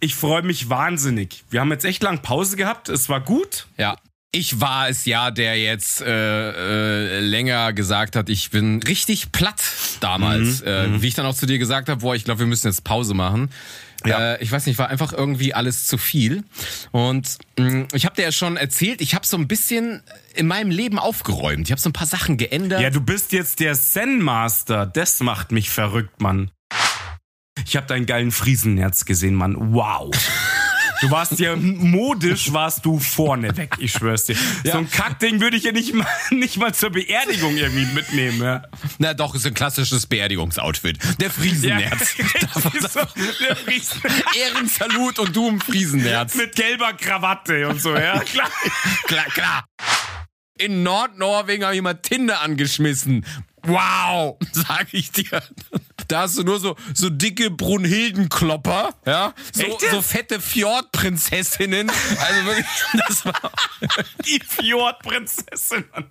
Ich freue mich wahnsinnig. Wir haben jetzt echt lang Pause gehabt. Es war gut. Ja. Ich war es ja, der jetzt äh, äh, länger gesagt hat, ich bin richtig platt damals. Mhm, äh, wie ich dann auch zu dir gesagt habe, boah, ich glaube, wir müssen jetzt Pause machen. Ja. Äh, ich weiß nicht, war einfach irgendwie alles zu viel. Und mh, ich habe dir ja schon erzählt, ich habe so ein bisschen in meinem Leben aufgeräumt. Ich habe so ein paar Sachen geändert. Ja, du bist jetzt der Zen-Master. Das macht mich verrückt, Mann. Ich habe deinen geilen Friesennerz gesehen, Mann. Wow. Du warst ja modisch, warst du vorne weg, ich schwör's dir. So ein Kackding würde ich ja nicht mal, nicht mal zur Beerdigung irgendwie mitnehmen. Ja. Na doch, ist ein klassisches Beerdigungsoutfit. Der Friesennerz. so, der Friesen Ehrensalut und du im Friesennerz. mit gelber Krawatte und so, ja, klar. Klar, klar. In Nordnorwegen habe ich mal Tinder angeschmissen. Wow, sag ich dir. Da hast du nur so, so dicke Brunhildenklopper, ja? So, so fette Fjordprinzessinnen. Also wirklich, das war Die Fjordprinzessin, Mann.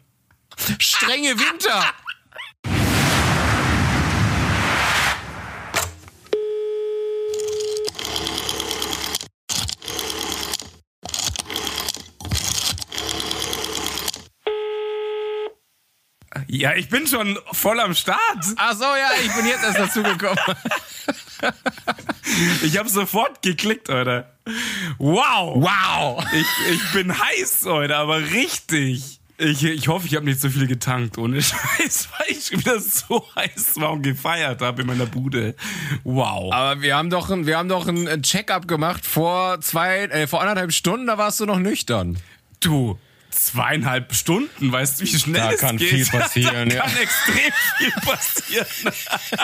strenge Winter. Ja, ich bin schon voll am Start. Ach so, ja, ich bin jetzt erst dazugekommen. Ich habe sofort geklickt, Alter. Wow. Wow. Ich, ich bin heiß heute, aber richtig. Ich, ich hoffe, ich habe nicht so viel getankt, ohne Scheiß, weil ich wieder so heiß war und gefeiert habe in meiner Bude. Wow. Aber wir haben doch, ein- wir haben doch ein Check-up gemacht vor zwei, äh, vor anderthalb Stunden, da warst du noch nüchtern. Du, zweieinhalb Stunden, weißt du, wie schnell Da es kann geht? viel passieren, da ja. kann extrem viel passieren.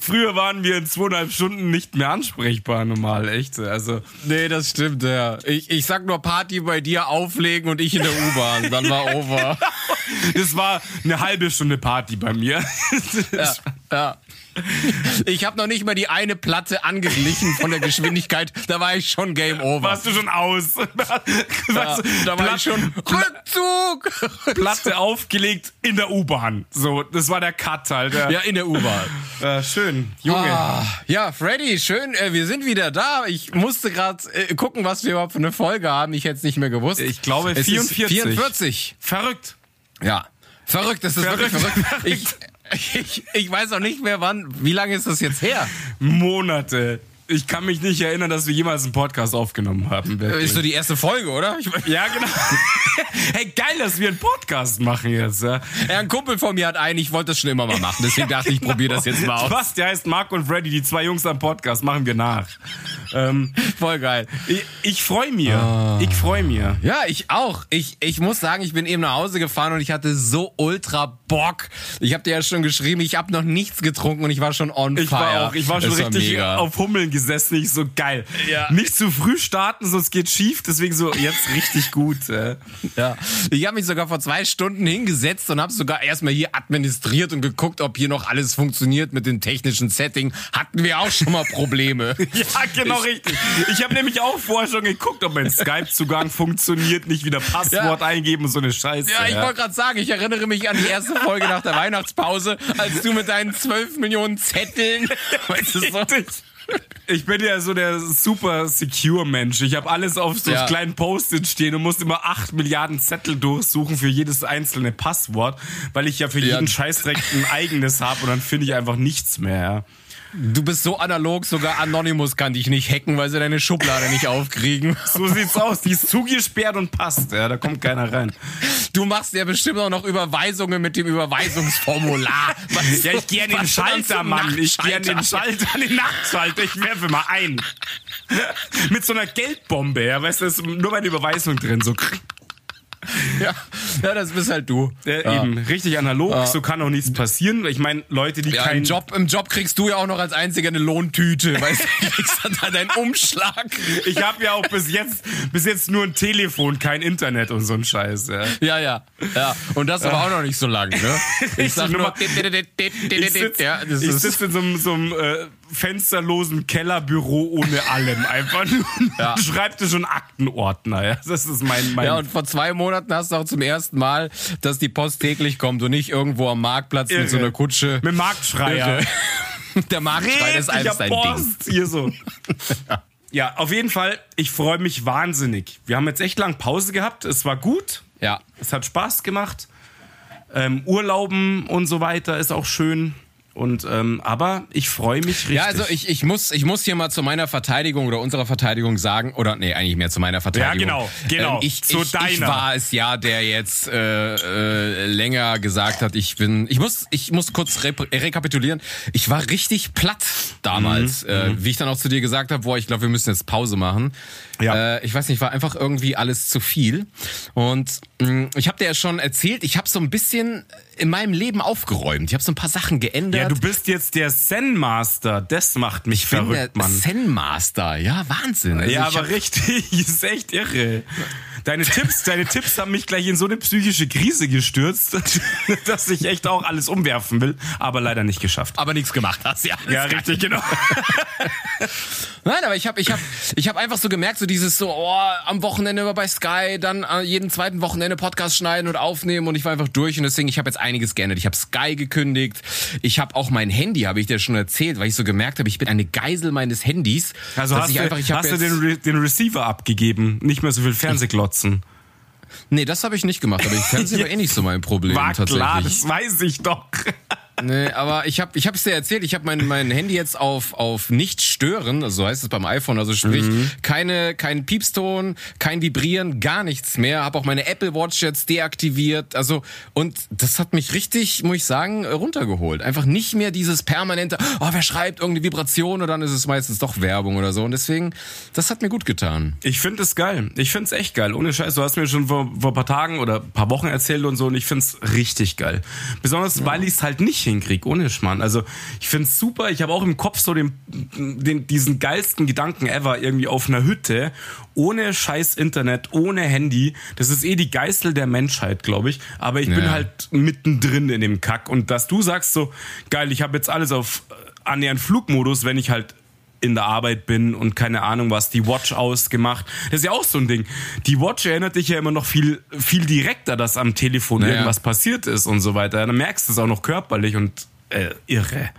Früher waren wir in zweieinhalb Stunden nicht mehr ansprechbar, normal, echt. Also, Nee, das stimmt, ja. Ich, ich sag nur Party bei dir auflegen und ich in der U-Bahn. Dann war over. das war eine halbe Stunde Party bei mir. Ja, ja. Ich habe noch nicht mal die eine Platte angeglichen von der Geschwindigkeit. Da war ich schon Game Over. Warst du schon aus? Warst du- da war ich schon Rückzug. Platte aufgelegt in der U-Bahn. So, das war der Cut, Alter. Ja, in der U-Bahn. Äh, schön. Junge. Ah, ja, Freddy, schön, äh, wir sind wieder da. Ich musste gerade äh, gucken, was wir überhaupt für eine Folge haben. Ich hätte es nicht mehr gewusst. Ich glaube, es 44. Ist 44. Verrückt. Ja. Verrückt, das ist Verrückt. wirklich verrückt. Ich, ich, ich weiß auch nicht mehr wann. Wie lange ist das jetzt her? Monate. Ich kann mich nicht erinnern, dass wir jemals einen Podcast aufgenommen haben. wirklich. Ist so die erste Folge, oder? Ich, ja, genau. hey, geil, dass wir einen Podcast machen jetzt. Ja, ja, ein Kumpel von mir hat einen, ich wollte das schon immer mal machen. Deswegen dachte ich, ich probiere das jetzt mal aus. Was? Der heißt Mark und Freddy, die zwei Jungs am Podcast, machen wir nach. Ähm, Voll geil. ich ich freue mir. Ich freue mir. Ja, ich auch. Ich, ich muss sagen, ich bin eben nach Hause gefahren und ich hatte so ultra Bock. Ich habe dir ja schon geschrieben, ich habe noch nichts getrunken und ich war schon on Ich fire. war auch, ich war schon Das richtig mega. auf Hummeln gesessen, ich so geil. Ja. Nicht zu früh starten, sonst geht schief, deswegen so jetzt richtig gut. Äh. Ja. Ich habe mich sogar vor zwei Stunden hingesetzt und habe sogar erstmal hier administriert und geguckt, ob hier noch alles funktioniert mit dem technischen Setting. Hatten wir auch schon mal Probleme. Ja, genau richtig. Ich habe nämlich auch vorher schon geguckt, ob mein Skype-Zugang funktioniert, nicht wieder Passwort Ja. eingeben und so eine Scheiße. Ja, ich wollte gerade sagen, ich erinnere mich an die erste Folge nach der Weihnachtspause, als du mit deinen 12 Millionen Zetteln, weißt du so. Ich bin ja so der super secure Mensch. Ich habe alles auf so Ja. kleinen Post-it stehen und muss immer acht Milliarden Zettel durchsuchen für jedes einzelne Passwort, weil ich ja für Ja. jeden Scheißdreck ein eigenes habe und dann finde ich einfach nichts mehr. Du bist so analog, sogar Anonymous kann dich nicht hacken, weil sie deine Schublade nicht aufkriegen. So sieht's aus. Die ist zugesperrt und passt. Ja, da kommt keiner rein. Du machst ja bestimmt auch noch Überweisungen mit dem Überweisungsformular. Was- Ja, ich gehe an den Schalter, Mann. Ich gehe an den? Schalter, an den Nachtschalter. Ich werfe mal ein. Mit so einer Geldbombe, ja. Weißt du, da ist nur meine Überweisung drin. So, Ja, ja, das bist halt du. äh, ja. eben, richtig analog. So kann auch nichts passieren. Ich meine, Leute, die Ja, keinen im, Job, Im Job kriegst du ja auch noch als einziger eine Lohntüte. Weißt du, kriegst dann da deinen Umschlag. Ich habe ja auch bis jetzt, bis jetzt nur ein Telefon, kein Internet und so ein Scheiß. Ja. Ja, ja, ja. Und das aber auch noch nicht so lang, ne? Ich sag nur, Ich sitze ja, sitz in so einem, so einem äh, fensterlosen Kellerbüro ohne allem. Einfach nur Ja. Schreibtisch und Aktenordner. Ja. Das ist mein, mein ja, und vor zwei Monaten hast du auch zum ersten Mal, dass die Post täglich kommt und nicht irgendwo am Marktplatz mit so einer Kutsche. mit Marktschreier. Irre. Der Marktschrei ist alles dein Ding. Post hier so. ja, auf jeden Fall, ich freue mich wahnsinnig. Wir haben jetzt echt lang Pause gehabt. Es war gut. Ja. Es hat Spaß gemacht. Ähm, Urlauben und so weiter ist auch schön. Und ähm, aber ich freue mich richtig. Ja, also ich, ich, muss, ich muss hier mal zu meiner Verteidigung oder unserer Verteidigung sagen, oder nee, eigentlich mehr zu meiner Verteidigung. genau, genau, Ähm, ich, zu ich, ich deiner. war es ja, der jetzt äh, äh, länger gesagt hat, ich bin. Ich muss, ich muss kurz rep rekapitulieren. Ich war richtig platt damals, Mhm, äh, wie ich dann auch zu dir gesagt habe, boah, ich glaube, wir müssen jetzt Pause machen. Ja. Äh, ich weiß nicht, war einfach irgendwie alles zu viel. Und mh, ich habe dir ja schon erzählt, ich habe so ein bisschen in meinem Leben aufgeräumt. Ich habe so ein paar Sachen geändert. ja, du bist jetzt der Zen Master. Das macht mich Ich bin der verrückt, Mann. Zen Master, ja, Wahnsinn. Also ja, aber hab- richtig, ist echt irre. Deine Tipps, deine Tipps haben mich gleich in so eine psychische Krise gestürzt, dass ich echt auch alles umwerfen will, aber leider nicht geschafft. aber nichts gemacht hast, ja. Ja, richtig, genau. Nein, aber ich habe ich hab, ich hab einfach so gemerkt, so dieses so, oh, am Wochenende immer bei Sky, dann äh, jeden zweiten Wochenende Podcast schneiden und aufnehmen und ich war einfach durch und deswegen, ich habe jetzt einiges geändert. Ich habe Sky gekündigt, ich habe auch mein Handy, habe ich dir schon erzählt, weil ich so gemerkt habe, ich bin eine Geisel meines Handys. Also hast, ich du, einfach, hast du den, Re den Receiver abgegeben, nicht mehr so viel Fernsehglotzen. Nee, das habe ich nicht gemacht, aber ich Fernsehen war eh nicht so mein Problem War tatsächlich. klar, das weiß ich doch. Nee, aber ich habe ich hab's dir erzählt, ich habe mein, mein Handy jetzt auf, auf nicht stören, also so heißt es beim iPhone, also sprich Mhm. keine, kein Piepston, kein Vibrieren, gar nichts mehr. Habe auch meine Apple Watch jetzt deaktiviert, also und das hat mich richtig, muss ich sagen, runtergeholt. Einfach nicht mehr dieses permanente, oh, wer schreibt irgendeine Vibration und dann ist es meistens doch Werbung oder so und deswegen, das hat mir gut getan. Ich finde es geil. Ich finde es echt geil. Ohne Scheiß. Du hast mir schon vor, vor ein paar Tagen oder ein paar Wochen erzählt und so und ich finde es richtig geil. Besonders, weil ich es halt nicht hinkriege. Ohne Schmarrn. Also ich finde es super. Ich habe auch im Kopf so den, den, diesen geilsten Gedanken ever irgendwie auf einer Hütte. Ohne scheiß Internet, ohne Handy. Das ist eh die Geißel der Menschheit, glaube ich. Aber ich bin Ja. halt mittendrin in dem Kack. Und dass du sagst so, geil, ich habe jetzt alles auf äh, annähernd Flugmodus, wenn ich halt in der Arbeit bin und keine Ahnung was, die Watch ausgemacht. Das ist ja auch so ein Ding. Die Watch erinnert dich ja immer noch viel, viel direkter, dass am Telefon Naja. irgendwas passiert ist und so weiter. Dann merkst du es auch noch körperlich und äh, irre.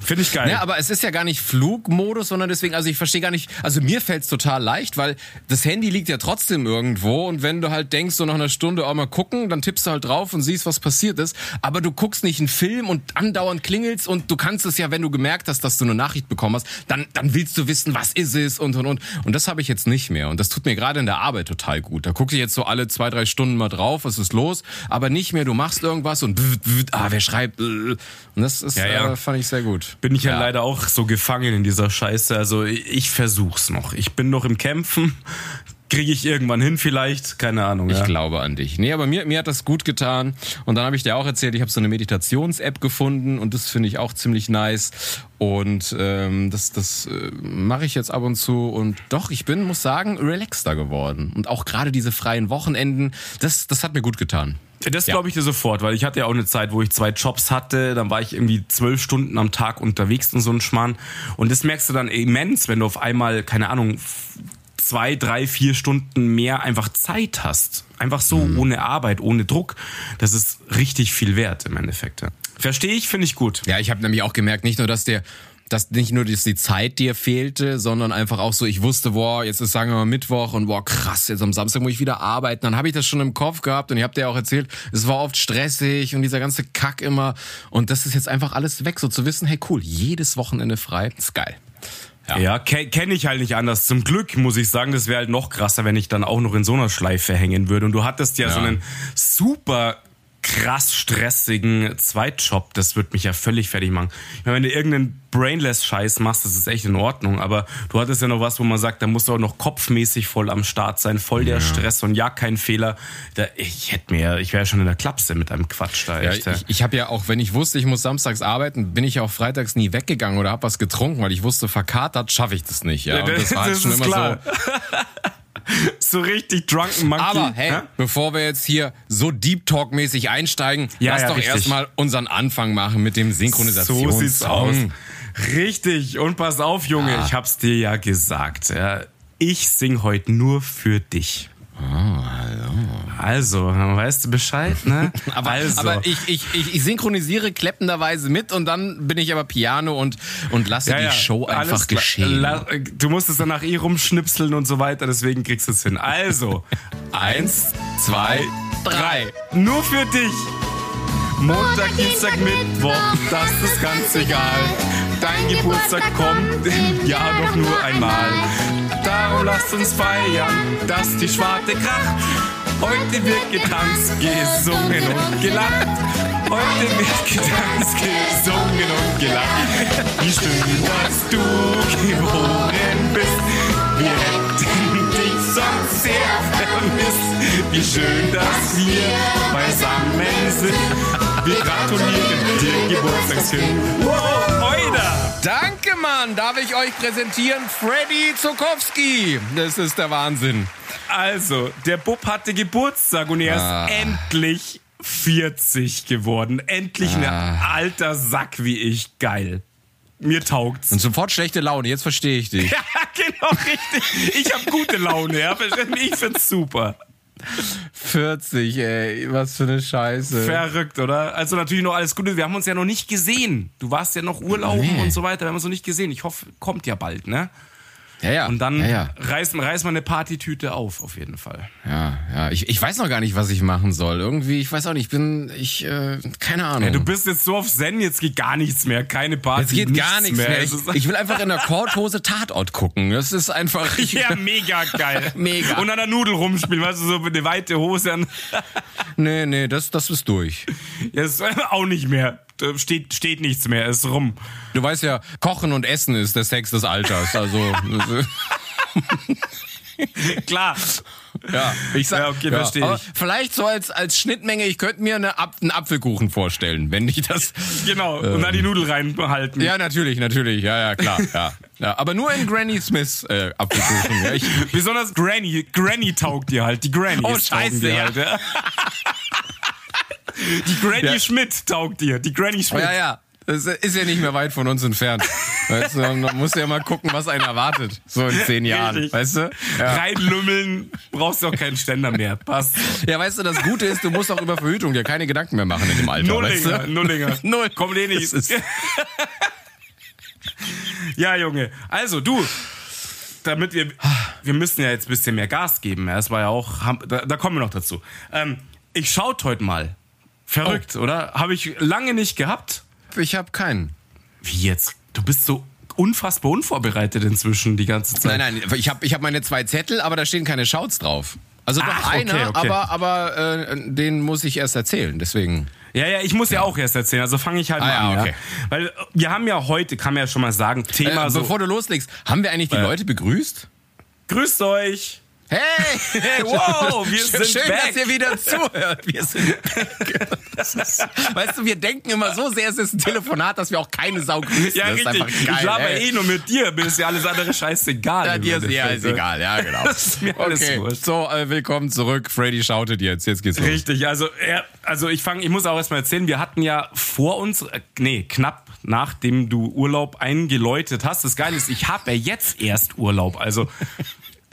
Finde ich geil. Ja, aber es ist ja gar nicht Flugmodus, sondern deswegen, also ich verstehe gar nicht, also mir fällt's total leicht, weil das Handy liegt ja trotzdem irgendwo und wenn du halt denkst, so nach einer Stunde auch mal gucken, dann tippst du halt drauf und siehst, was passiert ist, aber du guckst nicht einen Film und andauernd klingelst und du kannst es ja, wenn du gemerkt hast, dass du eine Nachricht bekommen hast, dann, dann willst du wissen, was ist es und und und. Und das habe ich jetzt nicht mehr und das tut mir gerade in der Arbeit total gut. Da gucke ich jetzt so alle zwei, drei Stunden mal drauf, was ist los, aber nicht mehr, du machst irgendwas und ah, wer schreibt, äh, und das ist, Ja, ja. Äh, fand ich sehr gut. Bin ich ja. leider auch so gefangen in dieser Scheiße. Also ich ich versuch's noch. Ich bin noch im Kämpfen. Kriege ich irgendwann hin vielleicht? Keine Ahnung. Ich ja. glaube an dich. Nee, aber mir, mir hat das gut getan. Und dann habe ich dir auch erzählt, ich habe so eine Meditations-App gefunden und das finde ich auch ziemlich nice. Und ähm, das, das äh, mache ich jetzt ab und zu. Und doch, ich bin, muss sagen, relaxter geworden. Und auch gerade diese freien Wochenenden, das, das hat mir gut getan. Das glaube ich dir sofort, weil ich hatte ja auch eine Zeit, wo ich zwei Jobs hatte, dann war ich irgendwie zwölf Stunden am Tag unterwegs und so ein Schmarrn. Und das merkst du dann immens, wenn du auf einmal, keine Ahnung, zwei, drei, vier Stunden mehr einfach Zeit hast. Einfach so, Mhm. ohne Arbeit, ohne Druck. Das ist richtig viel wert im Endeffekt. ja. Verstehe ich, finde ich gut. Ja, ich habe nämlich auch gemerkt, nicht nur, dass der dass nicht nur dass die Zeit dir fehlte, sondern einfach auch so, ich wusste, boah, jetzt ist sagen wir mal Mittwoch und boah, krass, jetzt am Samstag muss ich wieder arbeiten. Dann habe ich das schon im Kopf gehabt und ihr habt ja auch erzählt, es war oft stressig und dieser ganze Kack immer. Und das ist jetzt einfach alles weg, so zu wissen, hey cool, jedes Wochenende frei, ist geil. Ja. Ja, ke kenne ich halt nicht anders. Zum Glück muss ich sagen, das wäre halt noch krasser, wenn ich dann auch noch in so einer Schleife hängen würde. Und du hattest ja, Ja. so einen super krass stressigen Zweitjob. Das wird mich ja völlig fertig machen. Ich meine, wenn du irgendeinen Brainless-Scheiß machst, das ist echt in Ordnung. Aber du hattest ja noch was, wo man sagt, da musst du auch noch kopfmäßig voll am Start sein, voll der Stress und ja, kein Fehler. Da, ich hätte mir, ich wäre schon in der Klapse mit einem Quatsch da. Ja, Echt, ja. ich ich habe ja auch, wenn ich wusste, ich muss samstags arbeiten, bin ich ja auch freitags nie weggegangen oder habe was getrunken, weil ich wusste, verkatert schaffe ich das nicht. Ja, und das war halt Das schon ist immer klar. so. So richtig drunken monkey. Aber hey, Hä? bevor wir jetzt hier so Deep Talk mäßig einsteigen, Ja, lass ja, doch richtig. erstmal unseren Anfang machen mit dem Synchronisations. So sieht's aus. Richtig. Und pass auf, Junge, Ah. ich hab's dir ja gesagt. Ja. Ich sing heute nur für dich. Oh, hallo. Also, weißt du Bescheid, ne? Aber, also. aber ich, ich, ich, synchronisiere kleppenderweise mit und dann bin ich aber Piano und, und lasse die Show alles einfach klar. geschehen. La- Du musst es danach eh rumschnipseln und so weiter, deswegen kriegst du es hin. Also, eins, zwei, drei. Nur für dich. Montag, Dienstag, Mittwoch, das ist ganz egal. Dein Geburtstag kommt im Jahr doch nur einmal. Darum lasst uns feiern, dass die Schwarte kracht. Heute wird getanzt, gesungen und gelacht. Heute wird getanzt, gesungen und gelacht. Wie schön, dass du geboren bist. Wir hätten dich sonst sehr vermisst. Wie schön, dass wir beisammen sind. Wir gratulieren dir, Geburtstagskind. Wow, Oida! Danke, Mann. Darf ich euch präsentieren? Freddy Zukowski. Das ist der Wahnsinn. Also, der Bub hatte Geburtstag und er Ah. ist endlich 40 geworden. Endlich ein Ah. alter Sack wie ich. Geil. Mir taugt's. Und sofort schlechte Laune. Jetzt verstehe ich dich. Ja, genau, richtig. Ich habe gute Laune, ja. verstehst du? Ich find's super. 40, ey. Was für eine Scheiße. Verrückt, oder? Also natürlich noch alles Gute. Wir haben uns ja noch nicht gesehen. Du warst ja noch Urlauben Nee. und so weiter. Wir haben uns noch nicht gesehen. Ich hoffe, kommt ja bald, ne? Ja, ja. Und dann Ja, ja. reißt, reißt man eine Partytüte auf, auf jeden Fall. Ja, ja. Ich, ich weiß noch gar nicht, was ich machen soll. Irgendwie, ich weiß auch nicht. Ich bin, ich, äh, keine Ahnung. Ja, du bist jetzt so auf Zen, jetzt geht gar nichts mehr. Keine Party. Jetzt geht gar nichts mehr. Es Ich, ich will einfach in der Korthose Tatort gucken. Das ist einfach. Ich, Ja, mega geil. Mega. Und an der Nudel rumspielen, weißt du, so eine weite Hose an. Nee, nee, das, das ist durch. Ja, ist auch nicht mehr. Da Steht, steht nichts mehr, ist rum. Du weißt ja, Kochen und Essen ist der Sex des Alters. Also, Klar. ja, ich sag, Ja, okay, versteh aber ich. Vielleicht so als, als Schnittmenge, ich könnte mir eine Ap einen Apfelkuchen vorstellen, wenn ich das. Genau. Und dann die Nudel reinhalten. Ja, natürlich, natürlich, ja, ja, klar, ja. ja aber nur in Granny Smiths äh, Apfelkuchen. Ja, ich, Besonders Granny. Granny taugt dir halt. Die Granny. Oh, scheiße, ja. Halt, ja. Die Granny Ja. Schmidt taugt dir. Die Granny Schmidt. ja, ja. Das ist ja nicht mehr weit von uns entfernt. Weißt du, man muss ja mal gucken, was einen erwartet. So in zehn Jahren. Richtig. Weißt du? Ja. Reinlümmeln, brauchst du auch keinen Ständer mehr. Passt. ja, weißt du, das Gute ist, du musst auch über Verhütung dir keine Gedanken mehr machen in dem Alter. weißt Nullinger, du? Nullinger. Null. Kommt eh nicht. Ja, Junge. Also, du. Damit wir, wir müssen ja jetzt ein bisschen mehr Gas geben. Das war ja auch, da, da kommen wir noch dazu. Ähm, ich schaut heute mal. Verrückt, Oh. oder? Habe ich lange nicht gehabt. Ich habe keinen. Wie jetzt? Du bist so unfassbar unvorbereitet inzwischen die ganze Zeit. Nein, nein, ich habe ich hab meine zwei Zettel, aber da stehen keine Shouts drauf. Also doch Ach, okay, einer, okay. aber, aber äh, den muss ich erst erzählen. Deswegen. Ja, ja, ich muss ja, auch erst erzählen, also fange ich halt Ah, mal ja, an. okay. Ja? Weil äh, wir haben ja heute, kann man ja schon mal sagen, Thema Äh, so. bevor du loslegst, haben wir eigentlich die Äh. Leute begrüßt? Grüßt euch! Hey! Hey, wow, wir Schön, sind Schön, back. dass ihr wieder zuhört. Wir sind back. Ist, weißt du, wir denken immer so sehr, es ist ein Telefonat, dass wir auch keine Sau grüßen. Ja, das richtig. geil. ich laber eh nur mit dir, mir ist ja alles andere scheißegal. Ja, dir ist, ja, ist ne? egal, ja, genau. Das ist mir alles okay, wurscht. so, äh, willkommen zurück. Freddy shoutet jetzt. Jetzt geht's los. Richtig, also, er, also ich fange, ich muss auch erstmal erzählen, wir hatten ja vor uns, äh, nee, knapp nachdem du Urlaub eingeläutet hast. Das Geile ist, ich habe ja jetzt erst Urlaub. Also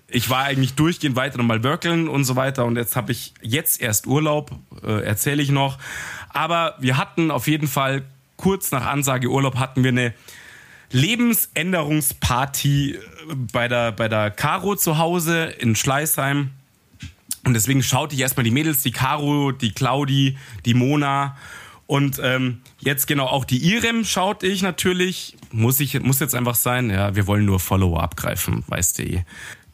ich war eigentlich durchgehend weiter nochmal workeln und so weiter und jetzt habe ich jetzt erst Urlaub, äh, erzähle ich noch. Aber wir hatten auf jeden Fall kurz nach Ansage Urlaub hatten wir eine Lebensänderungsparty äh, bei der, bei der Caro zu Hause in Schleißheim. Und deswegen schaute ich erstmal die Mädels, die Caro, die Claudi, die Mona. Und ähm, jetzt genau auch die Irem schaute ich natürlich. Muss ich muss jetzt einfach sein. Ja, wir wollen nur Follower abgreifen, weißt du eh.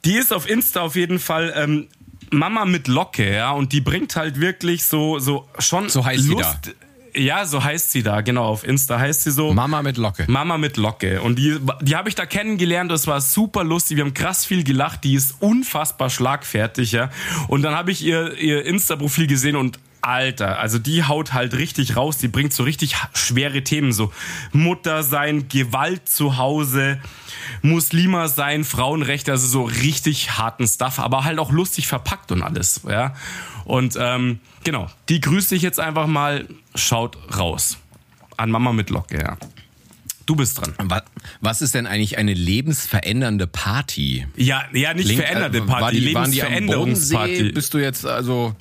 Die ist auf Insta auf jeden Fall ähm, Mama mit Locke, ja, und die bringt halt wirklich so so schon So heißt sie Lust. Ja, so heißt sie da, genau, auf Insta heißt sie so. Mama mit Locke. Mama mit Locke. Und die, die habe ich da kennengelernt. Das war super lustig. Wir haben krass viel gelacht. Die ist unfassbar schlagfertig, ja. Und dann habe ich ihr, ihr Insta-Profil gesehen und Alter, also die haut halt richtig raus. Die bringt so richtig schwere Themen, so Mutter sein, Gewalt zu Hause, Muslima sein, Frauenrechte, also so richtig harten Stuff, aber halt auch lustig verpackt und alles, ja. Und ähm, genau, die grüße ich jetzt einfach mal. Schaut raus. An Mama mit Locke, ja. Du bist dran. Was, ist denn eigentlich eine lebensverändernde Party? Ja, ja, nicht Klingt, veränderte äh, Party, war die, waren die am. Bodensee? Bist du jetzt also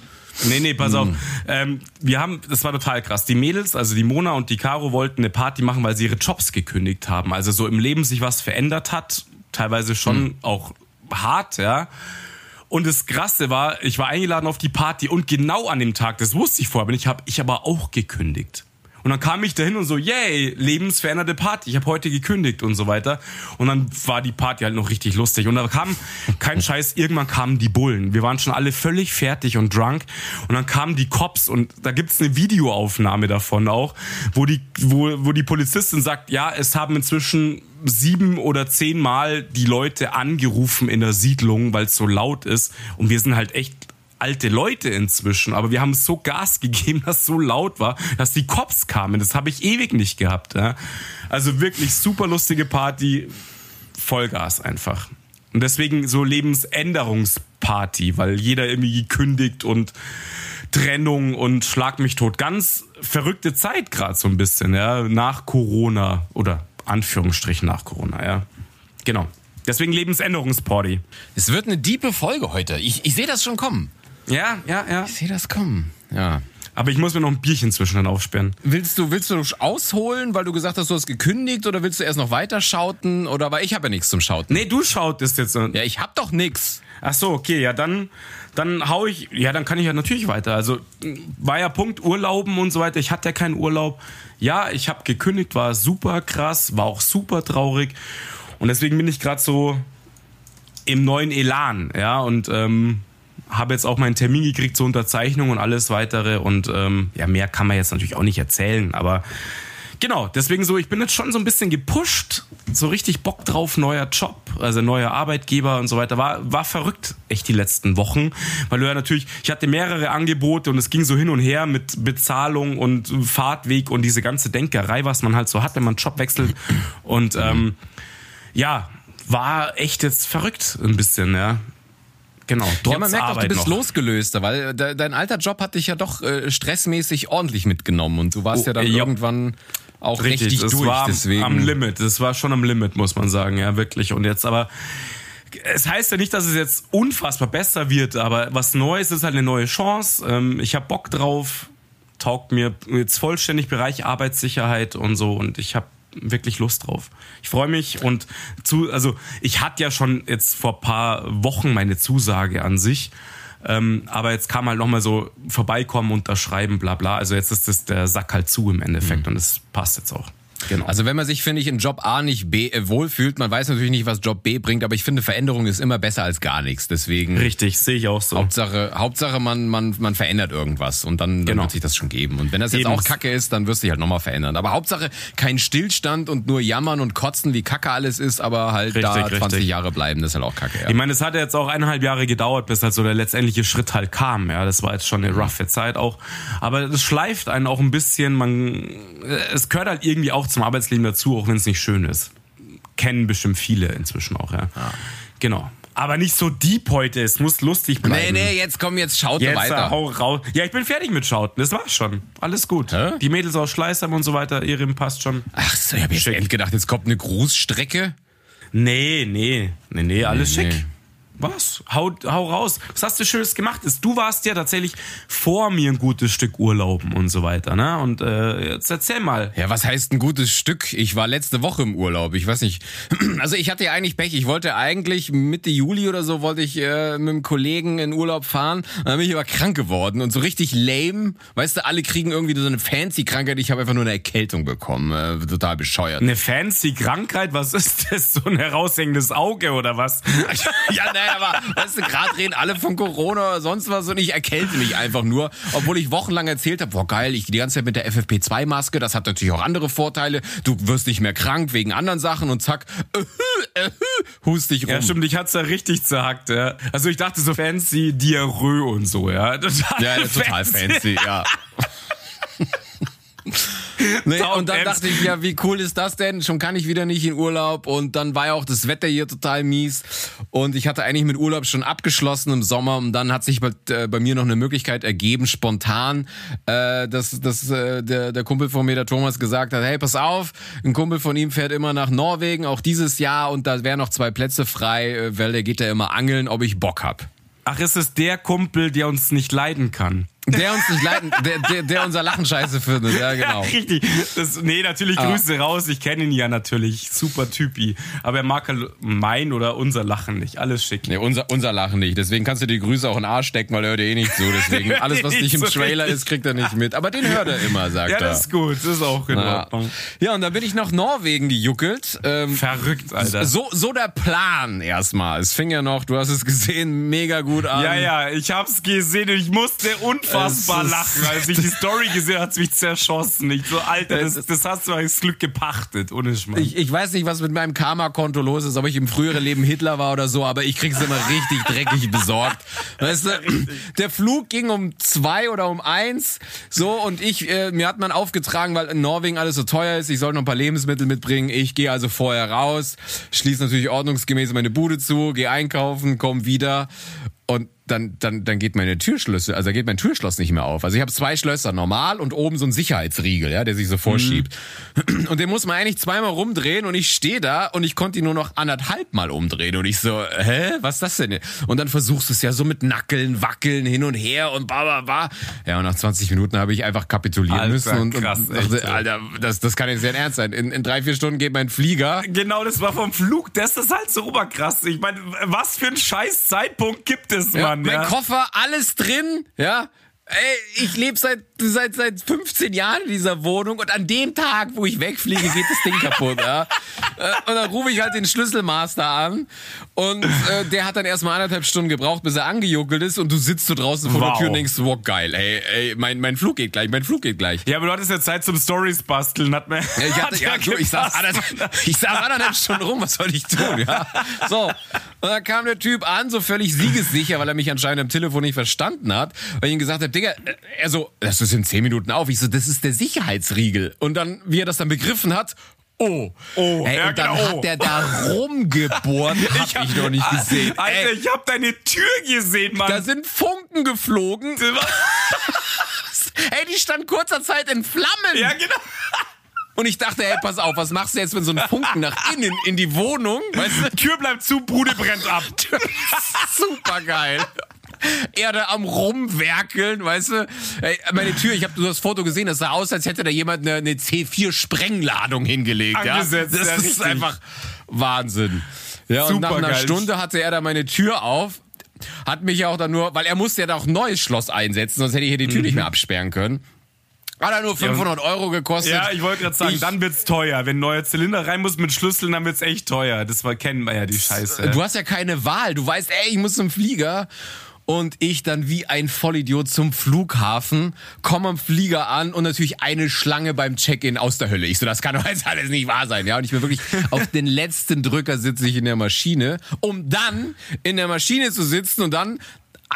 Nee, nee, pass auf. Ähm, wir haben, das war total krass. Die Mädels, also die Mona und die Caro wollten eine Party machen, weil sie ihre Jobs gekündigt haben. Also so im Leben sich was verändert hat. Teilweise schon auch hart, ja. Und das Krasse war, ich war eingeladen auf die Party und genau an dem Tag, das wusste ich vorher, bin ich habe ich aber auch gekündigt. Und dann kam ich dahin und so, yay, lebensveränderte Party, ich habe heute gekündigt und so weiter. Und dann war die Party halt noch richtig lustig. Und da kam, kein Scheiß, irgendwann kamen die Bullen. Wir waren schon alle völlig fertig und drunk. Und dann kamen die Cops und da gibt's eine Videoaufnahme davon auch, wo die, wo, wo die Polizistin sagt, ja, es haben inzwischen sieben oder zehn Mal die Leute angerufen in der Siedlung, weil es so laut ist. Und wir sind halt echt alte Leute inzwischen, aber wir haben so Gas gegeben, dass so laut war, dass die Cops kamen. Das habe ich ewig nicht gehabt. Ja? Also wirklich super lustige Party, Vollgas einfach. Und deswegen so Lebensänderungsparty, weil jeder irgendwie gekündigt und Trennung und Schlag mich tot. Ganz verrückte Zeit gerade so ein bisschen, ja, nach Corona oder Anführungsstrichen nach Corona, ja. Genau. Deswegen Lebensänderungsparty. Es wird eine diepe Folge heute. Ich, ich sehe das schon kommen. Ja, ja, ja. Ich sehe das kommen. Ja. Aber ich muss mir noch ein Bierchen zwischendrin aufsperren. Willst du, willst du ausholen, weil du gesagt hast, du hast gekündigt oder willst du erst noch weiter schauten? Oder weil ich habe ja nichts zum Schauten. Nee, du schautest jetzt. Ja, ich hab doch nix. Ach so, okay, ja, dann, dann hau ich, ja, dann kann ich ja natürlich weiter. Also war ja Punkt Urlauben und so weiter. Ich hatte ja keinen Urlaub. Ja, ich habe gekündigt, war super krass, war auch super traurig. Und deswegen bin ich gerade so im neuen Elan, ja, und ähm, habe jetzt auch meinen Termin gekriegt zur Unterzeichnung und alles weitere. Und ähm, ja, mehr kann man jetzt natürlich auch nicht erzählen, aber genau, deswegen so, ich bin jetzt schon so ein bisschen gepusht, so richtig Bock drauf, neuer Job, also neuer Arbeitgeber und so weiter. War, war verrückt, echt die letzten Wochen, weil du ja natürlich, ich hatte mehrere Angebote und es ging so hin und her mit Bezahlung und Fahrtweg und diese ganze Denkerei, was man halt so hat, wenn man Job wechselt. Und ähm, ja, war echt jetzt verrückt ein bisschen, ja. Genau, trotz ja, man merkt auch, du bist noch. losgelöster, weil de dein alter Job hat dich ja doch äh, stressmäßig ordentlich mitgenommen und du warst oh, ja dann ja. irgendwann auch richtig, richtig das durch. War deswegen. am Limit, das war schon am Limit, muss man sagen, ja, wirklich. Und jetzt aber es heißt ja nicht, dass es jetzt unfassbar besser wird, aber was Neues ist halt eine neue Chance. Ähm, ich habe Bock drauf, taugt mir jetzt vollständig Bereich Arbeitssicherheit und so und ich habe wirklich Lust drauf. Ich freue mich und zu, also ich hatte ja schon jetzt vor paar Wochen meine Zusage an sich. Ähm, aber jetzt kam halt nochmal so vorbeikommen, unterschreiben, bla bla. Also jetzt ist das der Sack halt zu im Endeffekt mhm. und es passt jetzt auch. Genau. Also wenn man sich, finde ich, in Job A nicht B äh, wohlfühlt, man weiß natürlich nicht, was Job B bringt, aber ich finde, Veränderung ist immer besser als gar nichts. Deswegen. Richtig, sehe ich auch so. Hauptsache, Hauptsache man, man, man verändert irgendwas und dann, dann genau. wird sich das schon geben. Und wenn das jetzt Eben. auch Kacke ist, dann wirst du dich halt nochmal verändern. Aber Hauptsache kein Stillstand und nur jammern und kotzen, wie Kacke alles ist, aber halt richtig, da 20 richtig. Jahre bleiben, das ist halt auch Kacke. Ja. Ich meine, es hat jetzt auch eineinhalb Jahre gedauert, bis halt so der letztendliche Schritt halt kam. Ja, das war jetzt schon eine roughe Zeit auch. Aber das schleift einen auch ein bisschen. Man, es gehört halt irgendwie auch zum Arbeitsleben dazu auch wenn es nicht schön ist. Kennen bestimmt viele inzwischen auch, ja. ja. Genau. Aber nicht so deep heute, es muss lustig bleiben. Nee, nee, jetzt komm, jetzt schaut jetzt, weiter. Hau raus. Ja, ich bin fertig mit Schauten, das war's schon. Alles gut. Hä? Die Mädels aus Schleißheim und so weiter, Ihrem passt schon. Ach so, ich hab jetzt gedacht, jetzt kommt eine Grußstrecke. Nee, nee, nee, nee, alles nee, schick. Nee. Was? Hau, hau raus. Was hast du Schönes gemacht? Du warst ja tatsächlich vor mir ein gutes Stück Urlauben und so weiter, ne? Und äh, jetzt erzähl mal. Ja, was heißt ein gutes Stück? Ich war letzte Woche im Urlaub. Ich weiß nicht. Also ich hatte ja eigentlich Pech. Ich wollte eigentlich Mitte Juli oder so wollte ich äh, mit einem Kollegen in Urlaub fahren. Dann bin ich aber krank geworden und so richtig lame. Weißt du, alle kriegen irgendwie so eine fancy Krankheit. Ich habe einfach nur eine Erkältung bekommen. Äh, total bescheuert. Eine fancy Krankheit? Was ist das? So ein heraushängendes Auge oder was? ja, naja aber weißt du, gerade reden alle von Corona oder sonst was und ich erkälte mich einfach nur, obwohl ich wochenlang erzählt habe, boah geil, ich gehe die ganze Zeit mit der FFP2-Maske, das hat natürlich auch andere Vorteile, du wirst nicht mehr krank wegen anderen Sachen und zack, äh, äh, hust dich rum. Ja, stimmt, ich hat's ja richtig zerhackt, ja. Also ich dachte so fancy Diarrhoe und so, ja. Total ja, total fancy, ja. Nee, und dann dachte ich, ja, wie cool ist das denn? Schon kann ich wieder nicht in Urlaub und dann war ja auch das Wetter hier total mies und ich hatte eigentlich mit Urlaub schon abgeschlossen im Sommer und dann hat sich bei, äh, bei mir noch eine Möglichkeit ergeben, spontan, äh, dass, dass äh, der, der Kumpel von mir, der Thomas, gesagt hat, hey, pass auf, ein Kumpel von ihm fährt immer nach Norwegen, auch dieses Jahr und da wären noch zwei Plätze frei, äh, weil der geht da immer angeln, ob ich Bock hab. Ach, ist es der Kumpel, der uns nicht leiden kann? Der uns nicht leiden, der, der, der unser Lachen scheiße findet, ja genau. Richtig. Das, nee, natürlich Ah. Grüße raus. Ich kenne ihn ja natürlich. Super Typi. Aber er mag halt mein oder unser Lachen nicht. Alles schick. Nee, unser, unser Lachen nicht. Deswegen kannst du die Grüße auch in den Arsch stecken, weil er hört eh nicht zu. Deswegen alles, was nicht im So Trailer richtig. ist, kriegt er nicht mit. Aber den hört er immer, sagt Ja, er. das ist gut. Das ist auch in ja. Ordnung. ja, und dann bin ich nach Norwegen gejuckelt. Ähm, Verrückt, Alter. so, so der Plan erstmal. Es fing ja noch, du hast es gesehen, mega gut an. Ja, ja, ich hab's gesehen und ich musste unfassbar Es ist- lachen. Als ich die Story gesehen habe, hat's mich zerschossen. Ich so, Alter, Es das, das hast du als Glück gepachtet. Ohne Schmarrn. Ich, ich weiß nicht, was mit meinem Karma-Konto los ist, ob ich im früheren Leben Hitler war oder so, aber ich krieg's immer richtig dreckig besorgt. Weißt du, der Flug ging um zwei oder um eins, so, und ich, äh, mir hat man aufgetragen, weil in Norwegen alles so teuer ist, ich soll noch ein paar Lebensmittel mitbringen. Ich gehe also vorher raus, schließe natürlich ordnungsgemäß meine Bude zu, gehe einkaufen, komm wieder und dann, dann, dann geht meine Türschlüssel, also geht mein Türschloss nicht mehr auf. Also ich habe zwei Schlösser, normal und oben so ein Sicherheitsriegel, ja, der sich so vorschiebt. Und den muss man eigentlich zweimal rumdrehen und ich stehe da und ich konnte ihn nur noch anderthalb Mal umdrehen und ich so, hä, was ist das denn? Und dann versuchst du es ja so mit Nackeln, Wackeln, hin und her und ba, ba, ba. Ja, und nach 20 Minuten habe ich einfach kapitulieren Alter, müssen und, krass, und dachte. Alter, das, das kann jetzt sehr ernst sein. In, in drei, vier Stunden geht mein Flieger. Genau, das war vom Flug. Das ist halt so oberkrass. Ich meine, was für ein scheiß Zeitpunkt gibt es, Ja, Mann? Mein Ja. Koffer, alles drin, ja. Ey, ich lebe seit, seit, seit 15 Jahren in dieser Wohnung und an dem Tag, wo ich wegfliege, geht das Ding kaputt, ja. Äh, Und dann rufe ich halt den Schlüsselmaster an und äh, der hat dann erstmal anderthalb Stunden gebraucht, bis er angejuckelt ist und du sitzt so draußen vor der Wow. Tür und denkst, wow, geil, ey, ey, mein, mein Flug geht gleich, mein Flug geht gleich. Ja, aber du hattest ja Zeit zum Stories basteln, hat mir. Ja, ich, hatte, hat ja, du, ich, saß anderthalb, ich saß anderthalb Stunden rum, was soll ich tun? Ja? So, und dann kam der Typ an, so völlig siegessicher, weil er mich anscheinend am Telefon nicht verstanden hat, weil ich ihm gesagt habe, Digga, äh, er so, das ist in zehn Minuten auf. Ich so, das ist der Sicherheitsriegel. Und dann, wie er das dann begriffen hat, oh. Oh, Ey, ja, und dann genau, hat der da rumgebohrt, hab ich, noch nicht gesehen. Alter, Ey, ich hab deine Tür gesehen, Mann. da sind Funken geflogen. Ey, die stand kurzer Zeit in Flammen. ja, genau. Und ich dachte, ey, pass auf, was machst du jetzt, wenn so ein Funken nach innen in die Wohnung? Weißt du? Tür bleibt zu, Bude brennt ab. Super geil. Er da am rumwerkeln, weißt du? Ey, meine Tür, ich habe das Foto gesehen, das sah aus, als hätte da jemand eine, eine C4-Sprengladung hingelegt. Angesetzt, ja? Das ja, ist richtig. einfach Wahnsinn. Ja, und nach einer. Stunde hatte er da meine Tür auf, hat mich ja auch dann nur, weil er musste ja da auch ein neues Schloss einsetzen, sonst hätte ich hier die Tür Mhm. nicht mehr absperren können. Hat er nur 500 Euro gekostet. Ja, ich wollte gerade sagen, Ich- dann wird's teuer. Wenn ein neuer Zylinder rein muss mit Schlüsseln, dann wird's echt teuer. Das war, kennen wir ja die Scheiße. Du hast ja keine Wahl. Du weißt, ey, ich muss zum Flieger. Und ich dann wie ein Vollidiot zum Flughafen, komme am Flieger an und natürlich eine Schlange beim Check-in aus der Hölle. Ich so, das kann doch jetzt alles nicht wahr sein. Ja, und ich bin wirklich auf den letzten Drücker sitze ich in der Maschine, um dann in der Maschine zu sitzen und dann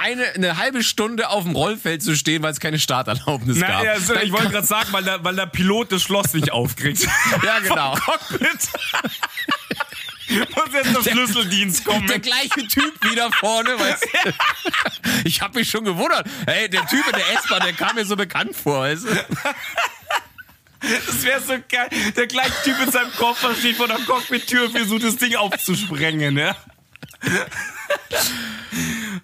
eine, eine halbe Stunde auf dem Rollfeld zu stehen, weil es keine Starterlaubnis Na, gab. ja, so, ich wollte gerade sagen, weil der, weil der Pilot das Schloss nicht aufkriegt. Ja, genau. Muss jetzt der Schlüsseldienst kommen. Der gleiche Typ wieder vorne, weißt du? Ich habe mich schon gewundert. Hey, der Typ in der S-Bahn, der kam mir so bekannt vor, weißt du? Das wäre so geil. Der gleiche Typ mit seinem Koffer steht vor der Cockpit-Tür und versucht, das Ding aufzusprengen, ja.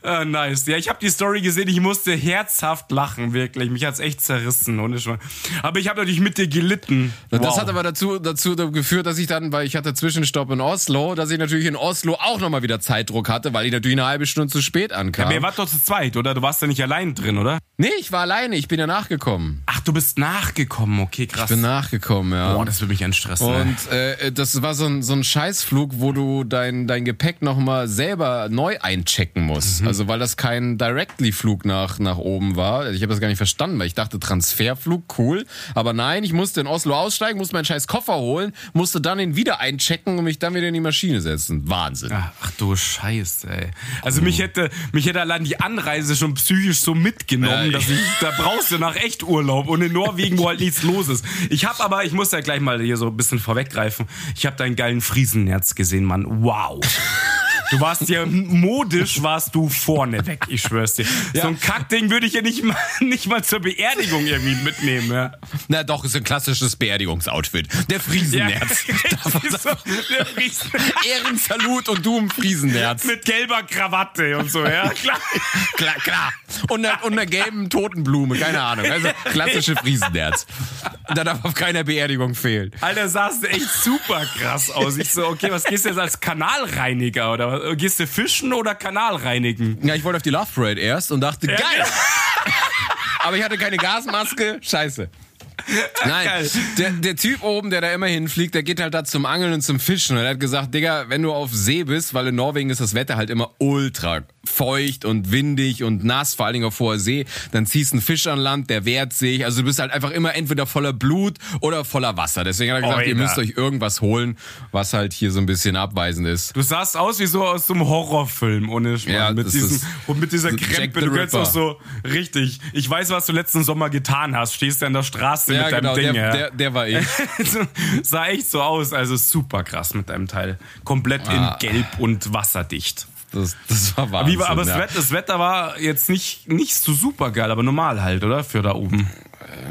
Ah, nice. Ja, ich habe die Story gesehen, ich musste herzhaft lachen, wirklich. Mich hat's echt zerrissen. Ohne Schmarrn. Aber ich habe natürlich mit dir gelitten. Das Wow. hat aber dazu, dazu geführt, dass ich dann, weil ich hatte Zwischenstopp in Oslo, dass ich natürlich in Oslo auch nochmal wieder Zeitdruck hatte, weil ich natürlich eine halbe Stunde zu spät ankam. Aber ihr wart doch zu zweit, oder? Du warst ja nicht allein drin, oder? nee, ich war alleine, ich bin ja nachgekommen. Ach, du bist nachgekommen. Okay, krass. Ich bin nachgekommen, ja. Boah, das würde mich anstressen. Und äh, das war so ein, so ein Scheißflug, wo du dein, dein Gepäck nochmal selber neu einchecken musst. Also weil das kein Directly-Flug nach, nach oben war. Ich habe das gar nicht verstanden, weil ich dachte, Transferflug, cool. Aber nein, ich musste in Oslo aussteigen, musste meinen scheiß Koffer holen, musste dann ihn wieder einchecken und mich dann wieder in die Maschine setzen. Wahnsinn. Ach du Scheiße, ey. Also mich hätte, mich hätte allein die Anreise schon psychisch so mitgenommen, Ja, dass ich, da brauchst du nach echt Urlaub und in Norwegen, wo halt nichts los ist. Ich habe aber, ich muss ja gleich mal hier so ein bisschen vorweggreifen, ich habe deinen geilen Friesennerz gesehen, Mann. Wow. Du warst ja modisch, warst du vorne weg, ich schwör's dir. So ein Kackding würde ich ja nicht mal, nicht mal zur Beerdigung irgendwie mitnehmen, ja. Na doch, ist ein klassisches Beerdigungsoutfit. Der Friesennerz. so, der Friesen Ehrensalut und du im Friesennerz. mit gelber Krawatte und so, ja, klar. Klar, klar. Und einer, und einer gelben Totenblume, keine Ahnung. Also klassische Friesennerz. Da darf auf keiner Beerdigung fehlen. Alter, sahst du echt super krass aus. Ich so, okay, was gehst du jetzt als Kanalreiniger oder was? Gehst du fischen oder Kanal reinigen? Ja, ich wollte auf die Love Parade erst und dachte, geil. Aber ich hatte keine Gasmaske. Scheiße. Nein, der, der Typ oben, der da immer hinfliegt, der geht halt da zum Angeln und zum Fischen. Und er hat gesagt, Digga, wenn du auf See bist, weil in Norwegen ist das Wetter halt immer ultra feucht und windig und nass, vor allen Dingen auf hoher See, dann ziehst du einen Fisch an Land, der wehrt sich. Also du bist halt einfach immer entweder voller Blut oder voller Wasser. Deswegen hat er gesagt, ihr Oida. müsst euch irgendwas holen, was halt hier so ein bisschen abweisend ist. Du sahst aus wie so aus so einem Horrorfilm, ohne Schmarrn. Ja, mit diesem, und mit dieser Krempe. Du könntest auch so, richtig. Ich weiß, was du letzten Sommer getan hast. Stehst du an der Straße Ja, mit deinem genau, Ding. der, ja. der, der war ich. sah echt so aus. Also super krass mit deinem Teil. Komplett Ah. in gelb und wasserdicht. Das, das war Wahnsinn. Aber das, ja. Wetter, das Wetter war jetzt nicht, nicht so super geil, aber normal halt, oder? Für da oben.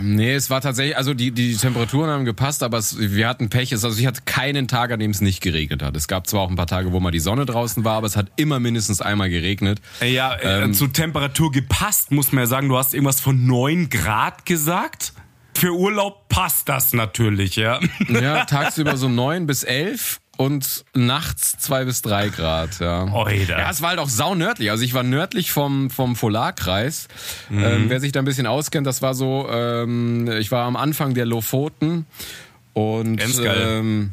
Nee, es war tatsächlich, also die, die Temperaturen haben gepasst, aber es, wir hatten Pech. Es, also ich hatte keinen Tag, an dem es nicht geregnet hat. Es gab zwar auch ein paar Tage, wo mal die Sonne draußen war, aber es hat immer mindestens einmal geregnet. Ja, äh, Ähm. zur Temperatur gepasst, muss man ja sagen. Du hast irgendwas von 9 Grad gesagt. Für Urlaub passt das natürlich, ja. Ja, tagsüber so neun bis elf und nachts zwei bis drei Grad, ja. Oida. Ja, es war halt auch saunördlich. Also ich war nördlich vom, vom Polarkreis. Ähm, wer sich da ein bisschen auskennt, das war so, ähm, ich war am Anfang der Lofoten und Ganz geil. ähm,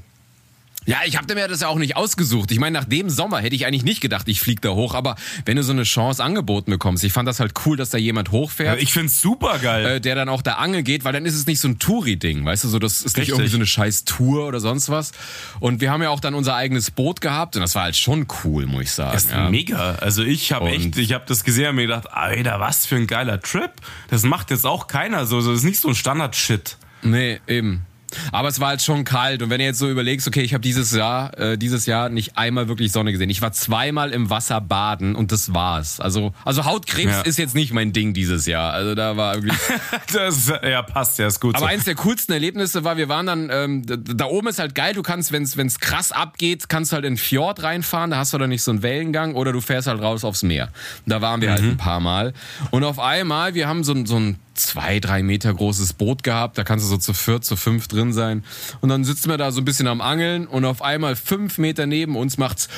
ja, ich habe mir das ja auch nicht ausgesucht. Ich meine, nach dem Sommer hätte ich eigentlich nicht gedacht, ich flieg da hoch. Aber wenn du so eine Chance angeboten bekommst, ich fand das halt cool, dass da jemand hochfährt. Ich find's super geil. äh, der dann auch da angeln geht, weil dann ist es nicht so ein Touri-Ding, weißt du, so das ist nicht Richtig. irgendwie so eine scheiß Tour oder sonst was. Und wir haben ja auch dann unser eigenes Boot gehabt und das war halt schon cool, muss ich sagen. Das ist ja. mega. Also ich habe echt, ich habe das gesehen und mir gedacht, Alter, was für ein geiler Trip. Das macht jetzt auch keiner so. Das ist nicht so ein Standard-Shit. Nee, eben. Aber es war halt schon kalt und wenn du jetzt so überlegst, okay, ich habe dieses Jahr, äh, dieses Jahr nicht einmal wirklich Sonne gesehen. Ich war zweimal im Wasser baden und das war's. Also, also Hautkrebs Ja. ist jetzt nicht mein Ding dieses Jahr. Also da war wirklich Das, ja, passt ja, ist gut Aber so. eins der coolsten Erlebnisse war, wir waren dann, ähm, da, oben ist halt geil, du kannst, wenn es krass abgeht, kannst du halt in den Fjord reinfahren, da hast du dann nicht so einen Wellengang oder du fährst halt raus aufs Meer. Da waren wir halt ein paar Mal. Und auf einmal, wir haben so, so ein zwei, drei Meter großes Boot gehabt, da kannst du so zu viert, zu fünf drin sein. Und dann sitzen wir da so ein bisschen am Angeln und auf einmal fünf Meter neben uns macht's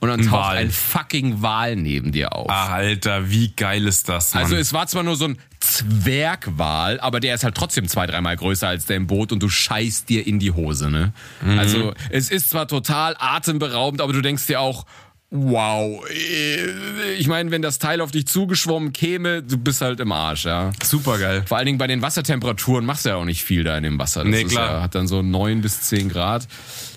und dann taucht Wal. ein fucking Wal neben dir auf. Alter, wie geil ist das, Mann. Also es war zwar nur so ein Zwergwal, aber der ist halt trotzdem zwei, dreimal größer als der im Boot und du scheißt dir in die Hose, ne? Mhm. Also es ist zwar total atemberaubend, aber du denkst dir auch, wow, äh, ich meine, wenn das Teil auf dich zugeschwommen käme, du bist halt im Arsch, ja. super geil. Vor allen Dingen bei den Wassertemperaturen machst du ja auch nicht viel da in dem Wasser. Das Nee, ist klar. Ja, hat dann so neun bis zehn Grad.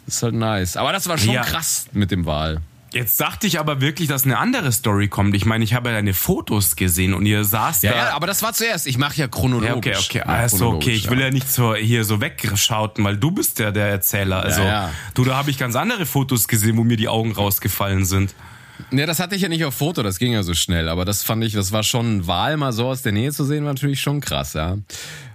Das ist halt nice. Aber das war schon Ja. krass mit dem Wal. Jetzt dachte ich aber wirklich, dass eine andere Story kommt. Ich meine, ich habe ja deine Fotos gesehen und ihr saßt Ja, da. ja, aber das war zuerst. Ich mache ja chronologisch. Ja, okay, okay. Also, okay. Ich will ja nicht so hier so wegschauten, weil du bist ja der Erzähler. Also, ja. du, da habe ich ganz andere Fotos gesehen, wo mir die Augen rausgefallen sind. Ja, das hatte ich ja nicht auf Foto, das ging ja so schnell, aber das fand ich, das war schon Wahl mal so aus der Nähe zu sehen, war natürlich schon krass, ja.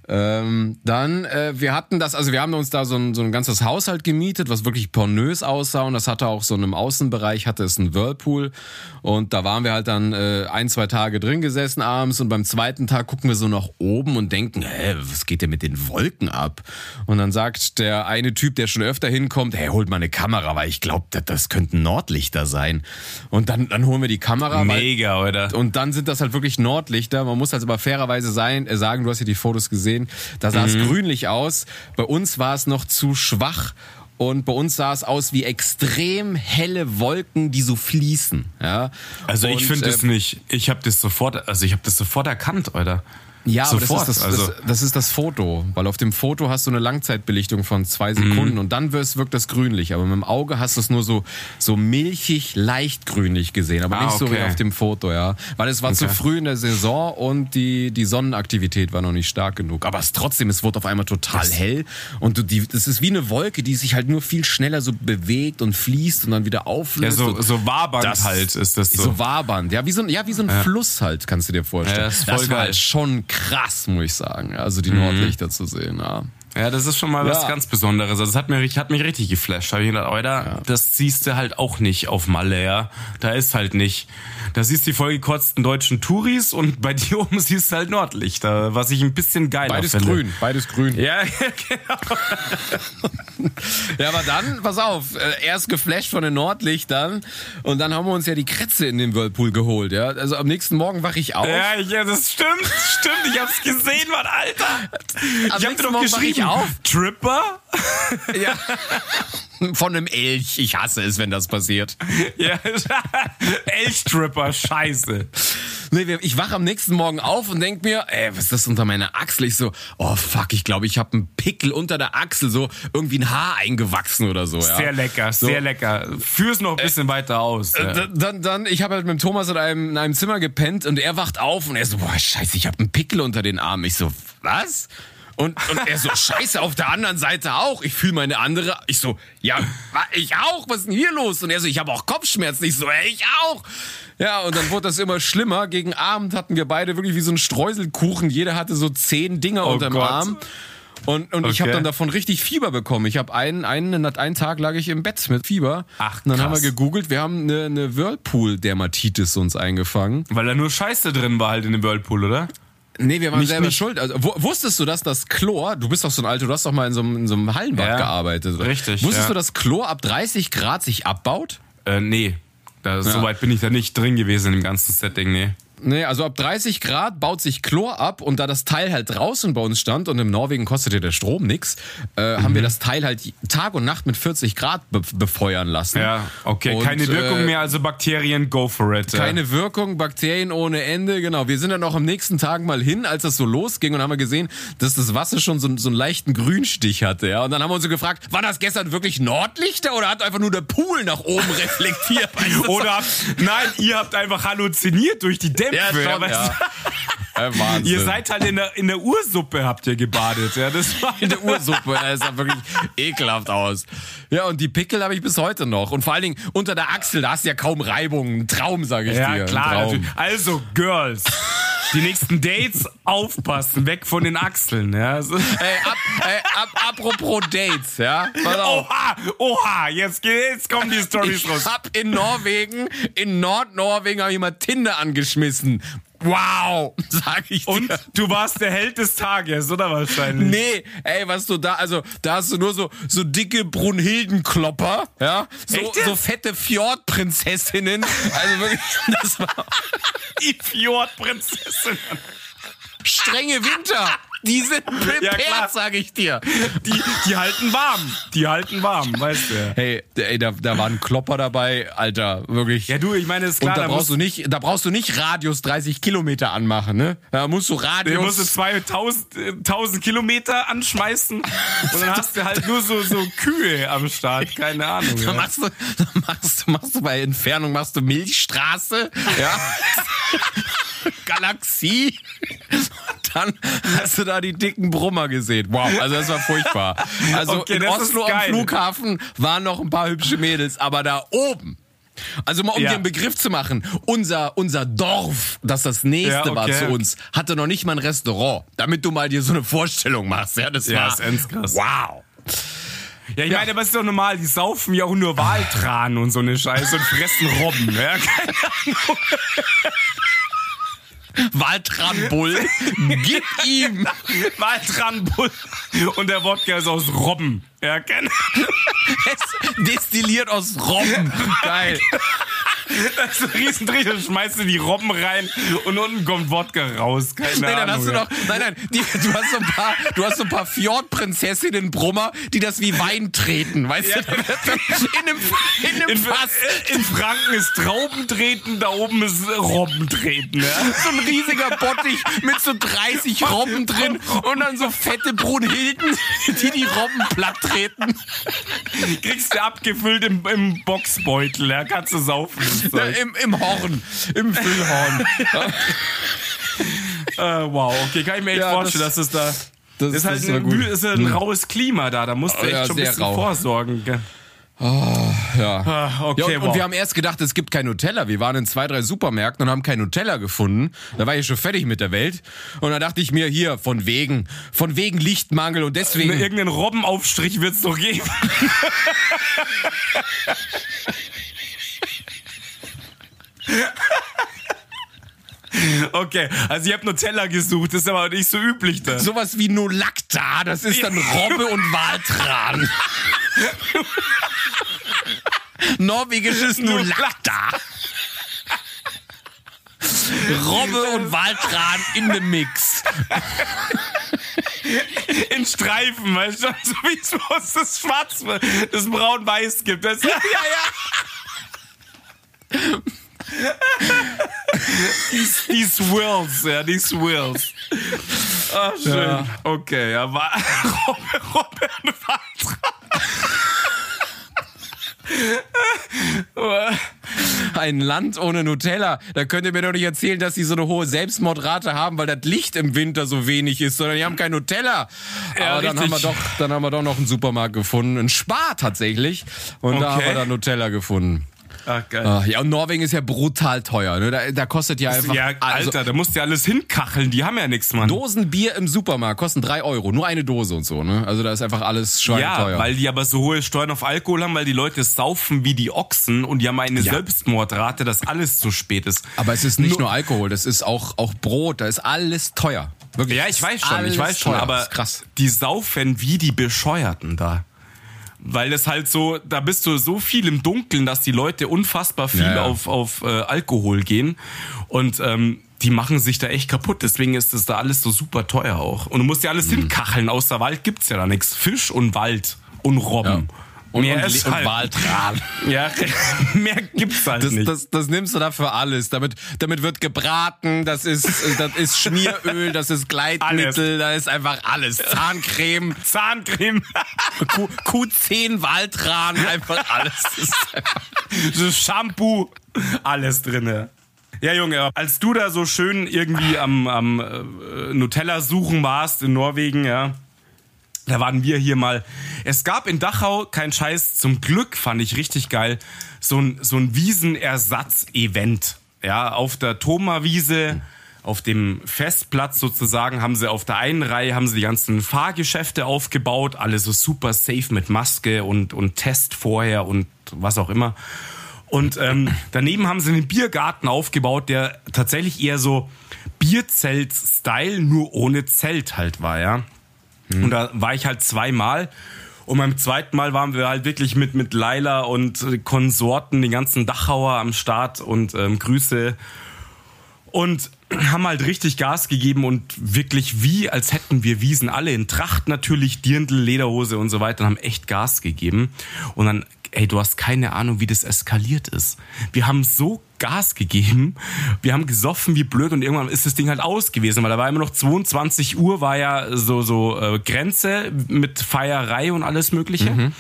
Ähm, dann, äh, wir hatten das, also wir haben uns da so ein, so ein ganzes Haus halt gemietet, was wirklich pornös aussah und das hatte auch so einem Außenbereich, hatte es einen Whirlpool und da waren wir halt dann äh, ein, zwei Tage drin gesessen abends und beim zweiten Tag gucken wir so nach oben und denken, hä, was geht denn mit den Wolken ab? Und dann sagt der eine Typ, der schon öfter hinkommt, hey, holt mal eine Kamera, weil ich glaube, das, das könnten Nordlichter sein. Und dann, dann holen wir die Kamera. weil- Mega, oder? und dann sind das halt wirklich Nordlichter. Man muss halt aber fairerweise sein, äh, sagen, du hast ja die Fotos gesehen, da sah es grünlich aus. Bei uns war es noch zu schwach. Und bei uns sah es aus wie extrem helle Wolken, die so fließen. Ja? Also ich Und, finde äh, es nicht. Ich habe das sofort, also ich habe das sofort erkannt, oder? Ja, aber das, ist das, also. das, das ist das Foto, weil auf dem Foto hast du eine Langzeitbelichtung von zwei Sekunden und dann wirst, wirkt das grünlich. Aber mit dem Auge hast du es nur so, so milchig, leicht grünlich gesehen, aber Ah, nicht so wie okay. auf dem Foto, ja. Weil es war zu Okay. früh in der Saison und die, die Sonnenaktivität war noch nicht stark genug. Aber es trotzdem, es wurde auf einmal total hell und du, die, das ist wie eine Wolke, die sich halt nur viel schneller so bewegt und fließt und dann wieder Ja, auflöst. so, und so wabernd das- halt ist das so. so wabernd, ja, wie so ein, ja, wie so ein Fluss halt, kannst du dir vorstellen. Ja, das ist voll war halt schon krass, muss ich sagen. Also die Nordlichter zu sehen, ja. Ja, das ist schon mal was Ja. ganz Besonderes. Also das hat, mir, hat mich richtig geflasht. Hab ich gedacht, Alter, das siehst du halt auch nicht auf Malle, ja. Da ist halt nicht. Da siehst du die vollgekotzten deutschen Touris und bei dir oben siehst du halt Nordlichter, was ich ein bisschen geiler Beides finde. grün, beides grün. Ja, genau. Ja, aber dann, pass auf, äh, erst geflasht von den Nordlichtern und dann haben wir uns ja die Kretze in den Whirlpool geholt, ja. Also am nächsten Morgen wache ich auf. Ja, ja, das stimmt, stimmt. Ich hab's gesehen, Mann, Alter. Am ich hab dir doch ich geschrieben. Auf. Tripper? Ja. Von einem Elch. Ich hasse es, wenn das passiert. Ja, Elchtripper, scheiße. Nee, ich wache am nächsten Morgen auf und denk mir, ey, was ist das unter meiner Achsel? Ich so, oh fuck, ich glaube, ich habe einen Pickel unter der Achsel, so irgendwie ein Haar eingewachsen oder so. Ja. Sehr lecker, sehr lecker. Führ's noch ein bisschen weiter aus. Ja. Äh, Dann, dann, dann ich habe halt mit Thomas in einem, in einem Zimmer gepennt und er wacht auf und er so, boah, scheiße, ich habe einen Pickel unter den Armen. Ich so, was? Und, und er so, scheiße, auf der anderen Seite auch. Ich fühle meine andere. Ich so, ja, ich auch. Was ist denn hier los? Und er so, ich habe auch Kopfschmerzen. Ich so, ey, ich auch. Ja, und dann wurde das immer schlimmer. Gegen Abend hatten wir beide wirklich wie so ein Streuselkuchen. Jeder hatte so zehn Dinger Oh unterm Gott. Arm. Und, und ich habe Okay. dann davon richtig Fieber bekommen. Ich habe einen, einen, einen Tag lag ich im Bett mit Fieber. Ach, Und dann haben wir gegoogelt, wir haben eine, eine Whirlpool-Dermatitis uns eingefangen. Weil da nur Scheiße drin war halt in dem Whirlpool, oder? Nee, wir waren Nicht- selber nicht- schuld. Also, wu- wusstest du, dass das Chlor, du bist doch so ein Alter, du hast doch mal in so einem, in so einem Hallenbad Ja, gearbeitet. oder? richtig, Wusstest ja. du, dass Chlor ab 30 Grad sich abbaut? Äh, nee. Da, So weit bin ich da nicht drin gewesen in dem ganzen Setting, nee. Nee, also ab 30 Grad baut sich Chlor ab und da das Teil halt draußen bei uns stand und in Norwegen kostete der Strom nix, äh, haben wir Mhm. das Teil halt Tag und Nacht mit 40 Grad be befeuern lassen. Ja, okay. Und, Keine Wirkung äh, mehr, also Bakterien, go for it. Keine Wirkung, Bakterien ohne Ende, genau. Wir sind dann auch am nächsten Tag mal hin, als das so losging und haben wir gesehen, dass das Wasser schon so, so einen leichten Grünstich hatte, ja. Und dann haben wir uns so gefragt, war das gestern wirklich Nordlichter oder hat einfach nur der Pool nach oben reflektiert? Oder nein, ihr habt einfach halluziniert durch die Ja, schon, ja. ja. Wahnsinn. Ihr seid halt in der, in der Ursuppe habt ihr gebadet. Ja, das war in der Ursuppe, das sah wirklich ekelhaft aus. Ja, und die Pickel habe ich bis heute noch. Und vor allen Dingen unter der Achsel, da hast du ja kaum Reibung. Ein Traum, sage ich dir. Ja, klar. Also, Girls, die nächsten Dates aufpassen, weg von den Achseln. Ja. So. Ey, ab, ey, ab, apropos Dates, ja. Pass auf. Oha, oha, jetzt, jetzt kommen die Stories Ich raus. hab in Norwegen, in Nordnorwegen hab ich mal Tinder angeschmissen. Wow, sag ich dir. Und du warst der Held des Tages, oder wahrscheinlich? Nee, ey, was du da, also da hast du nur so so dicke Brunhildenklopper, ja, so, so fette Fjordprinzessinnen, also wirklich, das war Die Fjordprinzessin. strenge Winter, die sind Ja, prepared, sag ich dir. Die, die halten warm. Die halten warm, weißt du. Hey, ey, da, da war ein Klopper dabei, Alter, wirklich. Ja, du, ich meine, ist klar, Und da da brauchst du nicht, da brauchst du nicht Radius 30 Kilometer anmachen, ne? Da musst du du Radius. musst du 2000 äh, 1000 Kilometer anschmeißen und dann hast du halt nur so, so Kühe am Start, keine Ahnung. Da Ja. machst du, da machst du, machst du bei Entfernung machst du Milchstraße, ja. Galaxie. Und dann hast du da die dicken Brummer gesehen. Wow, also das war furchtbar. Also Okay, in Oslo am. Flughafen waren noch ein paar hübsche Mädels, aber da oben. Also mal um Ja. dir einen Begriff zu machen, unser, unser Dorf, das das nächste Ja, okay. war zu uns, hatte noch nicht mal ein Restaurant, damit du mal dir so eine Vorstellung machst. Ja, das Ja, war ist krass. wow. Ja, ich meine, aber es ist doch normal, die saufen ja auch nur Waltran und so eine Scheiße und fressen Robben. Ja, keine Waltranbull, gib ihm. Waltranbull und der Wodka ist aus Robben. Ja, keine Es destilliert aus Robben. Geil. Das ist ein Riesendreh, dann schmeißt du die Robben rein und unten kommt Wodka raus. Keine Nein, dann Ahnung. hast du ja. noch, nein, nein, die, du hast so ein paar, du hast so ein paar Fjordprinzessinnen Brummer, die das wie Wein treten, weißt du? Da wird dann In einem, in einem in, Fass. in Franken ist Traubentreten, da oben ist Robbentreten. Ja? So ein riesiger Bottich mit so 30 Robben drin und dann so fette Brunhilden, die die Robben platt treten. Kriegst du abgefüllt im, im Boxbeutel, ja? kannst du saufen. Zeug. im, Im Horn, im Füllhorn. Äh, wow, okay, kann ich mir echt Ja, vorstellen, das- dass es da. das- ist halt das ein, ist ein raues Klima da, da musst du Oh, echt ja, schon ein bisschen rau. vorsorgen. gell? Ja. Ah, okay, ja, und, wow. und wir haben erst gedacht, es gibt kein Nutella. Wir waren in zwei, drei Supermärkten und haben kein Nutella gefunden. Da war ich schon fertig mit der Welt. Und da dachte ich mir, hier, von wegen, von wegen Lichtmangel und deswegen. Irgendeinen Robbenaufstrich wird es doch geben. Okay, also ihr habt Nutella gesucht, das ist aber nicht so üblich da. Sowas wie Nolacta, das ist dann Robbe und Waltran. Norwegisches Nolacta. Robbe und Waltran in dem Mix. In Streifen, weißt du, so wie es bei uns das Schwarz, das Braun-Weiß gibt. Das, ja, ja. die, die Swirls, ja, die Swirls. Ah, schön. Ja. Okay, ja, war Robbe, Robbe und Waltran. Ein Land ohne Nutella. Da könnt ihr mir doch nicht erzählen, dass die so eine hohe Selbstmordrate haben, weil das Licht im Winter so wenig ist, sondern die haben kein Nutella. Ja, Aber dann haben, wir doch, dann haben wir doch noch einen Supermarkt gefunden, einen Spar tatsächlich. Und da Okay. haben wir dann Nutella gefunden. Ach, geil. Ah, Ja, und Norwegen ist ja brutal teuer. Ne? Da, da kostet ja einfach. ja, also, Alter, da musst du ja alles hinkacheln, die haben ja nichts, Mann. Dosen Bier im Supermarkt kosten drei Euro. Nur eine Dose und so. Ne? Also da ist einfach alles Ja, schweineteuer. weil die aber so hohe Steuern auf Alkohol haben, weil die Leute saufen wie die Ochsen und die haben eine Ja. Selbstmordrate, dass alles zu spät ist. Aber es ist nicht nur Alkohol, das ist auch, auch Brot, da ist alles teuer. Wirklich. Ja, ich weiß schon, ich weiß schon, aber krass. die saufen wie die Bescheuerten da. Weil das halt so, da bist du so viel im Dunkeln, dass die Leute unfassbar viel Ja, ja. auf, auf äh, Alkohol gehen. Und ähm, die machen sich da echt kaputt. Deswegen ist das da alles so super teuer auch. Und du musst ja alles Mhm. hinkacheln. Außer Wald gibt's ja da nichts. Fisch und Wald und Robben. Und, Mehr und, ist und halt, Waltran. Ja, mehr gibt's halt Das, nicht. das, das nimmst du da für alles. Damit, damit wird gebraten, das ist, das ist Schmieröl, das ist Gleitmittel, da ist einfach alles. Zahncreme, Zahncreme. Q, Q10 Waltran, einfach alles. Das ist einfach das Shampoo, alles drinne. Ja, Junge, als du da so schön irgendwie am, am äh, Nutella suchen warst in Norwegen, ja, da waren wir hier mal. Es gab in Dachau, kein Scheiß, zum Glück fand ich richtig geil, so ein, so ein Wiesenersatz-Event. Ja, auf der Thoma-Wiese, auf dem Festplatz sozusagen, haben sie auf der einen Reihe haben sie die ganzen Fahrgeschäfte aufgebaut, alle so super safe mit Maske und, und Test vorher und was auch immer. Und ähm, daneben haben sie einen Biergarten aufgebaut, der tatsächlich eher so Bierzelt-Style, nur ohne Zelt halt war, ja. Und da war ich halt zweimal. Und beim zweiten Mal waren wir halt wirklich mit, mit Laila und Konsorten, den ganzen Dachauer am Start und ähm, Grüße. Und haben halt richtig Gas gegeben und wirklich wie, als hätten wir Wiesen alle in Tracht natürlich, Dirndl, Lederhose und so weiter und haben echt Gas gegeben. Und dann, ey, du hast keine Ahnung, wie das eskaliert ist. Wir haben so Gas gegeben, wir haben gesoffen wie blöd und irgendwann ist das Ding halt aus gewesen, weil da war immer noch 22 Uhr, war ja so, so äh, Grenze mit Feierei und alles mögliche.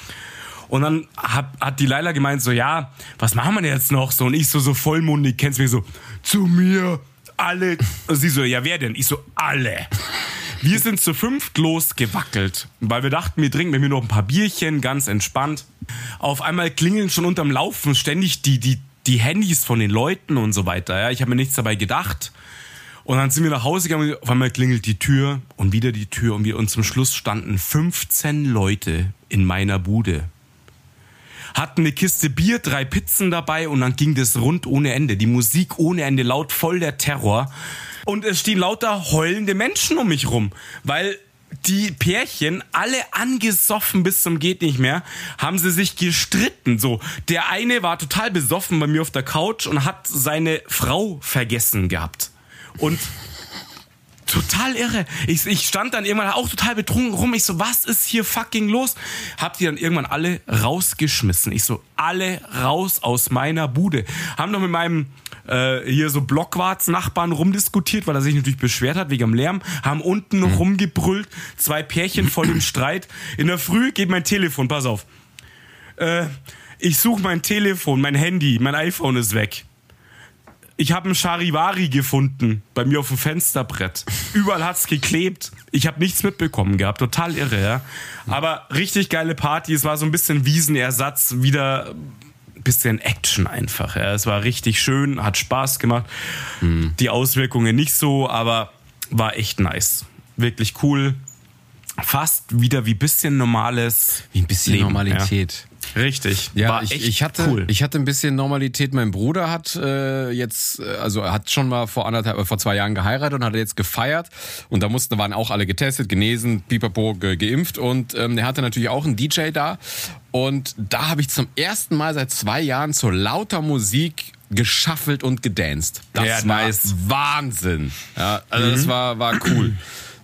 Und dann hat, hat die Leila gemeint so, ja, was machen wir denn jetzt noch? So, und ich so, so vollmundig, kennst mich so, zu mir, alle. Und sie so, ja, wer denn? Ich so, alle. Wir sind zu fünft losgewackelt, weil wir dachten, wir trinken mit mir noch ein paar Bierchen, ganz entspannt. Auf einmal klingeln schon unterm Laufen ständig die, die, die Handys von den Leuten und so weiter. Ja, ich habe mir nichts dabei gedacht. Und dann sind wir nach Hause gegangen, auf einmal klingelt die Tür und wieder die Tür und wir und zum Schluss standen 15 Leute in meiner Bude hatten eine Kiste Bier, drei Pizzen dabei und dann ging das rund ohne Ende. Die Musik ohne Ende, laut voll der Terror. Und es stehen lauter heulende Menschen um mich rum, weil die Pärchen, alle angesoffen bis zum geht nicht mehr, haben sie sich gestritten. So, der eine war total besoffen bei mir auf der Couch und hat seine Frau vergessen gehabt. Und total irre. Ich, ich stand dann irgendwann auch total betrunken rum. Ich so, was ist hier fucking los? Hab die dann irgendwann alle rausgeschmissen. Ich so, alle raus aus meiner Bude. Haben noch mit meinem äh, hier so Blockwarts-Nachbarn rumdiskutiert, weil er sich natürlich beschwert hat wegen dem Lärm. Haben unten noch rumgebrüllt. Zwei Pärchen voll im Streit. In der Früh geht mein Telefon, pass auf. Äh, ich suche mein Telefon, mein Handy, mein iPhone ist weg ich habe einen Charivari gefunden bei mir auf dem Fensterbrett. Überall hat's geklebt. Ich habe nichts mitbekommen gehabt. Total irre, ja. Aber richtig geile Party. Es war so ein bisschen Wiesenersatz, wieder bisschen Action einfach. Ja. Es war richtig schön, hat Spaß gemacht. Mhm. Die Auswirkungen nicht so, aber war echt nice. Wirklich cool. Fast wieder wie bisschen normales. Wie ein bisschen Leben, Normalität. Ja. Richtig. Ja, War ich, ich hatte, cool. ich hatte ein bisschen Normalität. Mein Bruder hat äh, jetzt, äh, also er hat schon mal vor anderthalb, äh, vor zwei Jahren geheiratet und hat jetzt gefeiert. Und da mussten, waren auch alle getestet, genesen, pipapo, ge, geimpft. Und ähm, er hatte natürlich auch einen DJ da. Und da habe ich zum ersten Mal seit zwei Jahren zur lauter Musik geschaffelt und gedanced. Das ja, war nice. Wahnsinn. Ja, also mhm. das war, war cool.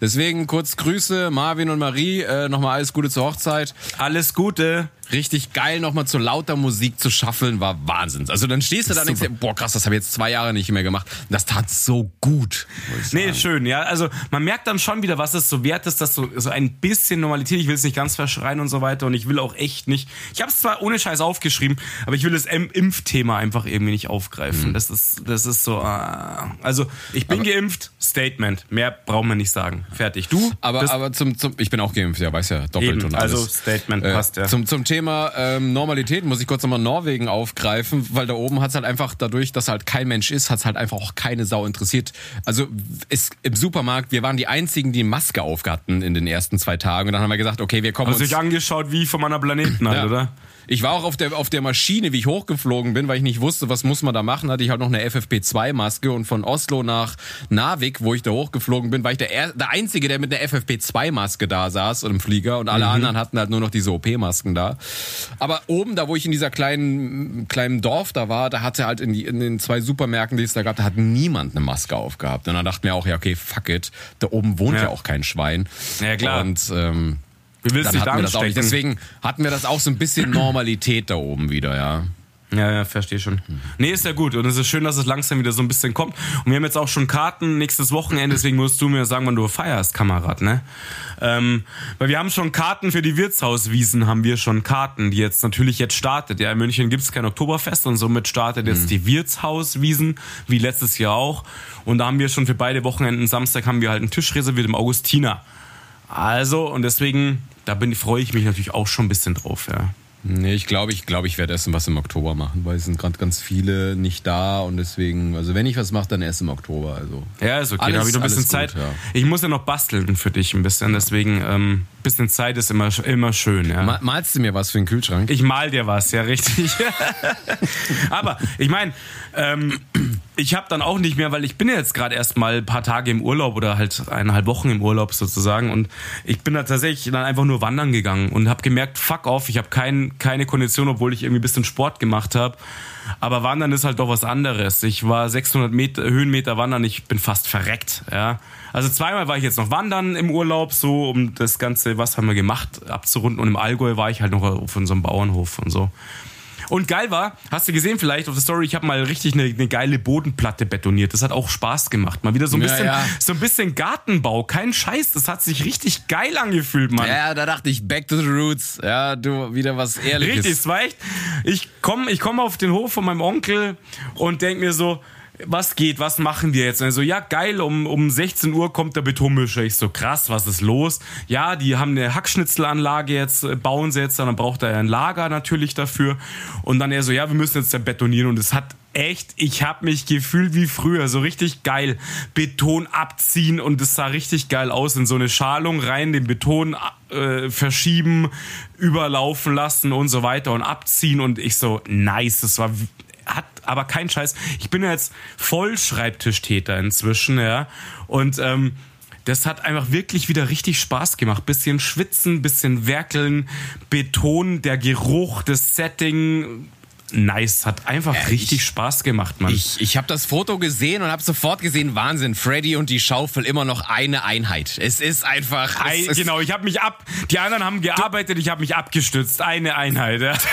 Deswegen kurz Grüße, Marvin und Marie. Äh, Nochmal alles Gute zur Hochzeit. Alles Gute richtig geil, nochmal zu lauter Musik zu schaffeln, war Wahnsinn. Also dann stehst du da und denkst, boah krass, das habe ich jetzt zwei Jahre nicht mehr gemacht. Das tat so gut. Nee, schön, ja. Also man merkt dann schon wieder, was es so wert ist, dass so, so ein bisschen Normalität, ich will es nicht ganz verschreien und so weiter und ich will auch echt nicht, ich habe es zwar ohne Scheiß aufgeschrieben, aber ich will das Impfthema einfach irgendwie nicht aufgreifen. Mhm. Das ist, das ist so, äh, also ich bin aber, geimpft, Statement. Mehr brauchen wir nicht sagen. Fertig. Du? Aber, aber zum, zum, ich bin auch geimpft, ja, weiß ja, doppelt eben, und alles. Also Statement äh, passt, ja. Zum, zum Thema Thema ähm, Normalität muss ich kurz nochmal Norwegen aufgreifen, weil da oben hat es halt einfach, dadurch, dass halt kein Mensch ist, hat es halt einfach auch keine Sau interessiert. Also ist im Supermarkt, wir waren die einzigen, die Maske aufgatten in den ersten zwei Tagen und dann haben wir gesagt, okay, wir kommen Hast uns... dich angeschaut wie von meiner Planeten halt, ja. oder? Ich war auch auf der, auf der Maschine, wie ich hochgeflogen bin, weil ich nicht wusste, was muss man da machen, hatte ich halt noch eine FFP2-Maske und von Oslo nach Narvik, wo ich da hochgeflogen bin, war ich der, der Einzige, der mit einer FFP2-Maske da saß und im Flieger und alle mhm. anderen hatten halt nur noch diese OP-Masken da. Aber oben, da wo ich in dieser kleinen, kleinen Dorf da war, da hatte halt in, die, in den zwei Supermärkten, die es da gab, da hat niemand eine Maske aufgehabt. Und dann dachte mir auch, ja, okay, fuck it, da oben wohnt ja, ja auch kein Schwein. Ja, klar. Und ähm, wie willst dann hatten wir nicht. Deswegen hatten wir das auch so ein bisschen Normalität da oben wieder, ja. Ja, ja, verstehe schon. Nee, ist ja gut. Und es ist schön, dass es langsam wieder so ein bisschen kommt. Und wir haben jetzt auch schon Karten nächstes Wochenende, deswegen musst du mir sagen, wann du feierst, Kamerad, ne? Ähm, weil wir haben schon Karten für die Wirtshauswiesen, haben wir schon Karten, die jetzt natürlich jetzt startet. Ja, in München gibt's kein Oktoberfest und somit startet jetzt mhm. die Wirtshauswiesen, wie letztes Jahr auch. Und da haben wir schon für beide Wochenenden, Samstag haben wir halt einen Tisch reserviert im Augustiner. Also, und deswegen, da bin, freue ich mich natürlich auch schon ein bisschen drauf, ja. Nee, ich glaube, ich glaube, ich werde erst was im Oktober machen, weil es sind gerade ganz viele nicht da und deswegen, also wenn ich was mache, dann erst im Oktober. Also ja, ist okay. Alles, da habe ich noch ein bisschen Zeit. Gut, ja. Ich muss ja noch basteln für dich ein bisschen, deswegen ähm, bisschen Zeit ist immer immer schön. Ja. Malst du mir was für den Kühlschrank? Ich mal dir was, ja richtig. Aber ich meine, ähm, ich habe dann auch nicht mehr, weil ich bin jetzt gerade erst mal ein paar Tage im Urlaub oder halt eineinhalb Wochen im Urlaub sozusagen und ich bin da tatsächlich dann einfach nur wandern gegangen und habe gemerkt, fuck off, ich habe kein, keine Kondition, obwohl ich irgendwie ein bisschen Sport gemacht habe. Aber Wandern ist halt doch was anderes. Ich war 600 Meter, Höhenmeter wandern, ich bin fast verreckt. Ja. Also zweimal war ich jetzt noch wandern im Urlaub, so um das Ganze, was haben wir gemacht, abzurunden. Und im Allgäu war ich halt noch auf unserem Bauernhof und so. Und geil war, hast du gesehen vielleicht auf der Story, ich habe mal richtig eine, eine, geile Bodenplatte betoniert. Das hat auch Spaß gemacht. Mal wieder so ein bisschen, ja, ja. so ein bisschen Gartenbau. Kein Scheiß, das hat sich richtig geil angefühlt, Mann. Ja, da dachte ich, back to the roots. Ja, du, wieder was Ehrliches. Richtig, es war echt, ich komme ich komm auf den Hof von meinem Onkel und denk mir so, was geht, was machen wir jetzt? Und er so, ja, geil, um, um 16 Uhr kommt der Betonmischer. Ich so, krass, was ist los? Ja, die haben eine Hackschnitzelanlage jetzt, äh, bauen sie jetzt, dann braucht er ein Lager natürlich dafür. Und dann er so, ja, wir müssen jetzt betonieren. Und es hat echt, ich habe mich gefühlt wie früher, so richtig geil. Beton abziehen und es sah richtig geil aus. In so eine Schalung rein, den Beton äh, verschieben, überlaufen lassen und so weiter und abziehen. Und ich so, nice, das war hat aber keinen Scheiß. Ich bin ja jetzt voll Schreibtischtäter inzwischen, ja. Und ähm, das hat einfach wirklich wieder richtig Spaß gemacht. Bisschen schwitzen, bisschen werkeln, Beton, der Geruch, das Setting, nice. Hat einfach Äh, richtig ich- Spaß gemacht, Mann. Ich, ich habe das Foto gesehen und habe sofort gesehen, Wahnsinn, Freddy und die Schaufel immer noch eine Einheit. Es ist einfach... Ei, Es ist, genau, ich habe mich ab. Die anderen haben gearbeitet, ich habe mich abgestützt. Eine Einheit. Ja.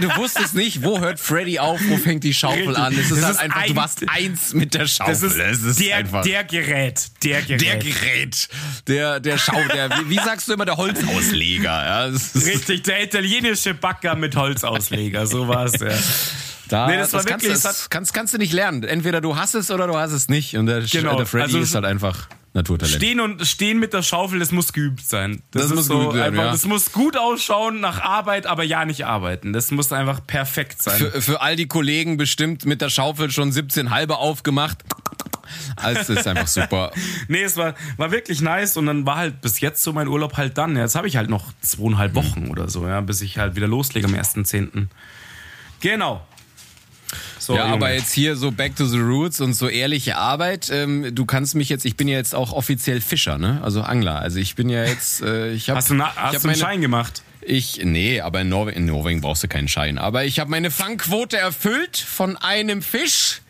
Du wusstest nicht, wo hört Freddy auf, wo fängt die Schaufel Richtig. an. Es ist Das halt ist einfach, ein- du warst eins mit der Schaufel. Das ist, Es ist der, einfach... der Gerät. Der Gerät. der Gerät, der, der Schau, der, wie, wie sagst du immer, der Holzausleger. Ja, das ist, Richtig, der italienische Backer mit Holzausleger. So war es, ja. da, Nee, das war kannst, wirklich- du- das kannst, kannst du nicht lernen. Entweder du hast es oder du hast es nicht. Und der, Genau. der Freddy Also- ist halt einfach Naturtalent. Stehen und stehen mit der Schaufel, das muss geübt sein. Das ist muss so geübt werden, einfach, ja. Das muss gut ausschauen nach Arbeit, aber ja nicht arbeiten. Das muss einfach perfekt sein. Für, für all die Kollegen bestimmt mit der Schaufel schon 17 halbe aufgemacht. Also ist einfach super. Nee, es war, war wirklich nice und dann war halt bis jetzt so mein Urlaub halt dann. Jetzt habe ich halt noch zweieinhalb Wochen oder so, ja, bis ich halt wieder loslege am 1.10. Genau. So, Ja, aber jetzt hier so back to the roots und so ehrliche Arbeit. Ähm, du kannst mich jetzt, ich bin ja jetzt auch offiziell Fischer, ne? Also Angler. Also ich bin ja jetzt, äh, ich habe Hast du, na, hast hab du einen meine- Schein gemacht? Ich, nee, aber in, Norwe in Norwegen brauchst du keinen Schein. Aber ich habe meine Fangquote erfüllt von einem Fisch.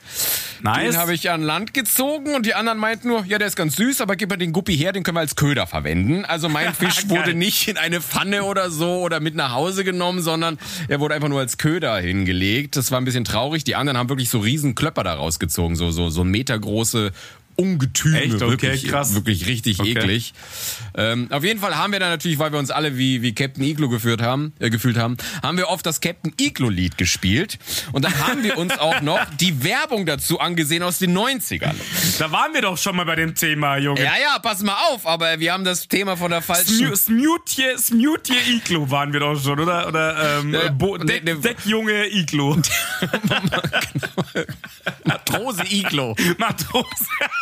Nice. Den habe ich an Land gezogen und die anderen meinten nur, ja, der ist ganz süß, aber gib mal den Guppi her, den können wir als Köder verwenden. Also mein Fisch wurde nicht in eine Pfanne oder so oder mit nach Hause genommen, sondern er wurde einfach nur als Köder hingelegt. Das war ein bisschen traurig. Die anderen haben wirklich so riesen Klöpper da rausgezogen, so, so, so metergroße Ungetüme. Echt? Okay, wirklich, krass. Wirklich richtig Okay. eklig. Ähm, auf jeden Fall haben wir dann natürlich, weil wir uns alle wie, wie Captain Iglo geführt haben, äh, gefühlt haben, haben wir oft das Captain Iglo Lied gespielt. Und dann haben wir uns auch noch die Werbung dazu angesehen aus den 90ern. Da waren wir doch schon mal bei dem Thema, Junge. Ja, ja, pass mal auf, aber wir haben das Thema von der falschen... Smu- Smutje, Smutje Iglo waren wir doch schon, oder? Oder ähm, Ja, Bo Deck, nee. Deckjunge Iglo. Matrose Iglo. Matrose.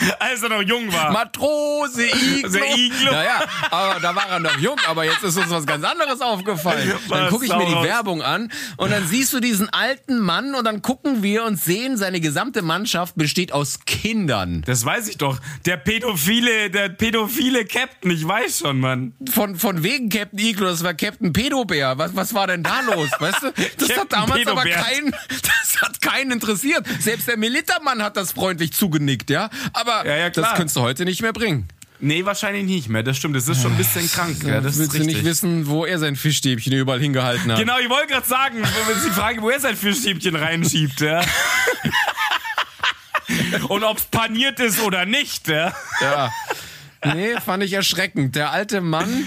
Als er noch jung war. Matrose Iglo. Iglo. Ja, ja, aber da war er noch jung, aber jetzt ist uns was ganz anderes aufgefallen. Dann gucke ich mir die. Werbung an und dann siehst du diesen alten Mann und dann gucken wir und sehen, seine gesamte Mannschaft besteht aus Kindern. das weiß ich doch. Der pädophile, der pädophile Captain, ich weiß schon, Mann. Von, von wegen Captain Iglo, das war Captain Pedobär. Was, was war denn da los? Weißt du? Das hat Captain damals aber Pedobär. keinen, das hat keinen interessiert. Selbst der Militermann hat das freundlich zugenickt, ja. Aber Ja, ja, das könntest du heute nicht mehr bringen. Nee, wahrscheinlich nicht mehr. Das stimmt, das ist schon ein bisschen krank. Ja, das Willst du nicht wissen, wo er sein Fischstäbchen überall hingehalten hat? Genau, ich wollte gerade sagen, wenn Sie die Frage, wo er sein Fischstäbchen reinschiebt, ja. Und ob's paniert ist oder nicht, ja. Ja. Nee, fand ich erschreckend. Der alte Mann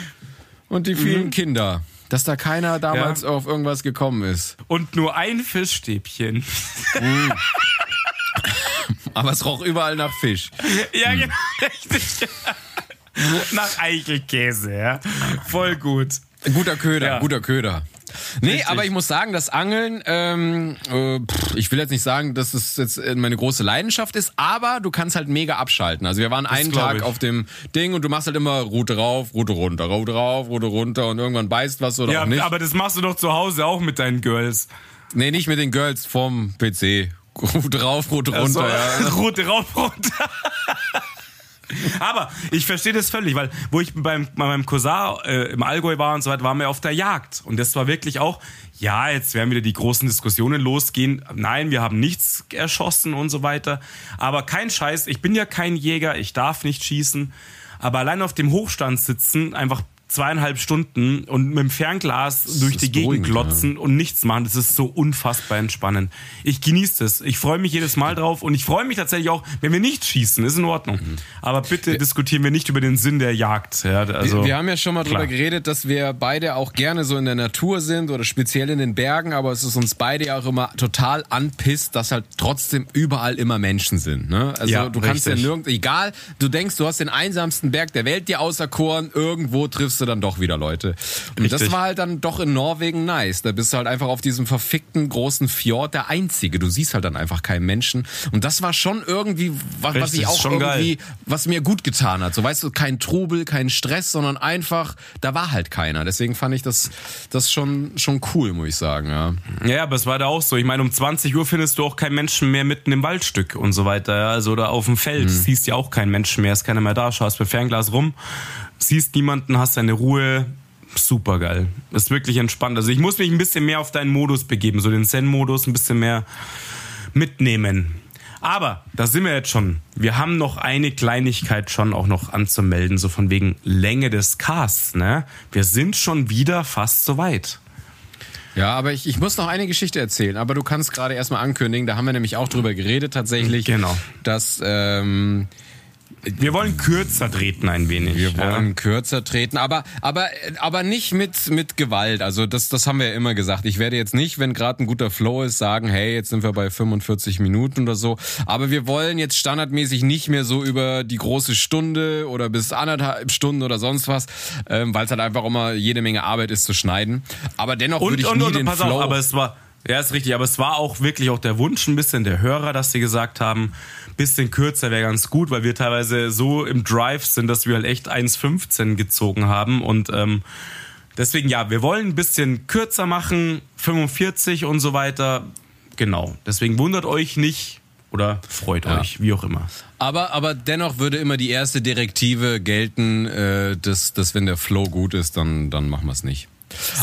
und die vielen Kinder. Dass da keiner damals Ja. auf irgendwas gekommen ist. Und nur ein Fischstäbchen. Aber es roch überall nach Fisch. Ja, genau, richtig. Nach Eichelkäse, ja. Voll gut. Guter Köder, Ja. guter Köder. Nee, Richtig. aber ich muss sagen, das Angeln, ähm, äh, pff, ich will jetzt nicht sagen, dass es jetzt äh, meine große Leidenschaft ist, aber du kannst halt mega abschalten. Also wir waren einen Tag ich. auf dem Ding und du machst halt immer Route rauf, Route runter, Route rauf, Route runter und irgendwann beißt was oder Ja, auch nicht. aber das machst du doch zu Hause auch mit deinen Girls. nee, nicht mit den Girls vom PC. Route rauf, Route runter, So, ja. Route rauf, runter. Aber ich verstehe das völlig, weil wo ich beim, bei meinem Cousin äh, im Allgäu war und so weiter, waren wir auf der Jagd. Und das war wirklich auch, ja, jetzt werden wieder die großen Diskussionen losgehen. Nein, wir haben nichts erschossen und so weiter. Aber kein Scheiß, ich bin ja kein Jäger, ich darf nicht schießen. Aber allein auf dem Hochstand sitzen, einfach zweieinhalb Stunden und mit dem Fernglas durch die Gegend glotzen und nichts machen, das ist so unfassbar entspannend. Ich genieße das. Ich freue mich jedes Mal drauf und ich freue mich tatsächlich auch, wenn wir nicht schießen, ist in Ordnung. Aber bitte diskutieren wir nicht über den Sinn der Jagd. Ja, also, wir haben ja schon mal klar. drüber geredet, dass wir beide auch gerne so in der Natur sind oder speziell in den Bergen, aber es ist uns beide ja auch immer total anpisst, dass halt trotzdem überall immer Menschen sind. Ne? Also Ja, du kannst ja richtig. nirgends, egal, du denkst, du hast den einsamsten Berg der Welt dir auserkoren, irgendwo triffst du du dann doch wieder Leute. Und das Richtig. war halt dann doch in Norwegen nice. Da bist du halt einfach auf diesem verfickten großen Fjord der Einzige. Du siehst halt dann einfach keinen Menschen. Und das war schon irgendwie, was, was Richtig, ich auch irgendwie, was mir gut getan hat. So weißt du, kein Trubel, kein Stress, sondern einfach, da war halt keiner. Deswegen fand ich das, das schon, schon cool, muss ich sagen, ja. Ja, aber es war da auch so. Ich meine, um 20 Uhr findest du auch keinen Menschen mehr mitten im Waldstück und so weiter. Also oder auf dem Feld siehst ja auch keinen Menschen mehr, ist keiner mehr da. Schaust mit Fernglas rum, siehst niemanden, hast deine Ruhe. Super geil. Ist wirklich entspannt. Also ich muss mich ein bisschen mehr auf deinen Modus begeben, so den Zen-Modus ein bisschen mehr mitnehmen. Aber da sind wir jetzt schon. Wir haben noch eine Kleinigkeit schon auch noch anzumelden, so von wegen Länge des Casts. Ne? Wir sind schon wieder fast so weit. Ja, aber ich, ich muss noch eine Geschichte erzählen, aber du kannst gerade erstmal ankündigen, da haben wir nämlich auch drüber geredet tatsächlich, Genau. dass ähm, Wir wollen kürzer treten ein wenig. wir ja. wollen kürzer treten, aber aber aber nicht mit mit Gewalt. Also das das haben wir ja immer gesagt. Ich werde jetzt nicht, wenn gerade ein guter Flow ist, sagen, hey, jetzt sind wir bei 45 Minuten oder so. Aber wir wollen jetzt standardmäßig nicht mehr so über die große Stunde oder bis anderthalb Stunden oder sonst was, ähm, weil es halt einfach immer jede Menge Arbeit ist zu schneiden. Aber dennoch würde Und, ich und, nie und, den pass Flow. auf, aber es war, ja, ist richtig, aber es war auch wirklich auch der Wunsch ein bisschen der Hörer, dass sie gesagt haben, bisschen kürzer wäre ganz gut, weil wir teilweise so im Drive sind, dass wir halt echt 1,15 gezogen haben und ähm, deswegen ja, wir wollen ein bisschen kürzer machen, 45 und so weiter. Genau, deswegen wundert euch nicht oder freut Ja. euch, wie auch immer. Aber, aber dennoch würde immer die erste Direktive gelten, äh, dass, dass wenn der Flow gut ist, dann, dann machen wir es nicht.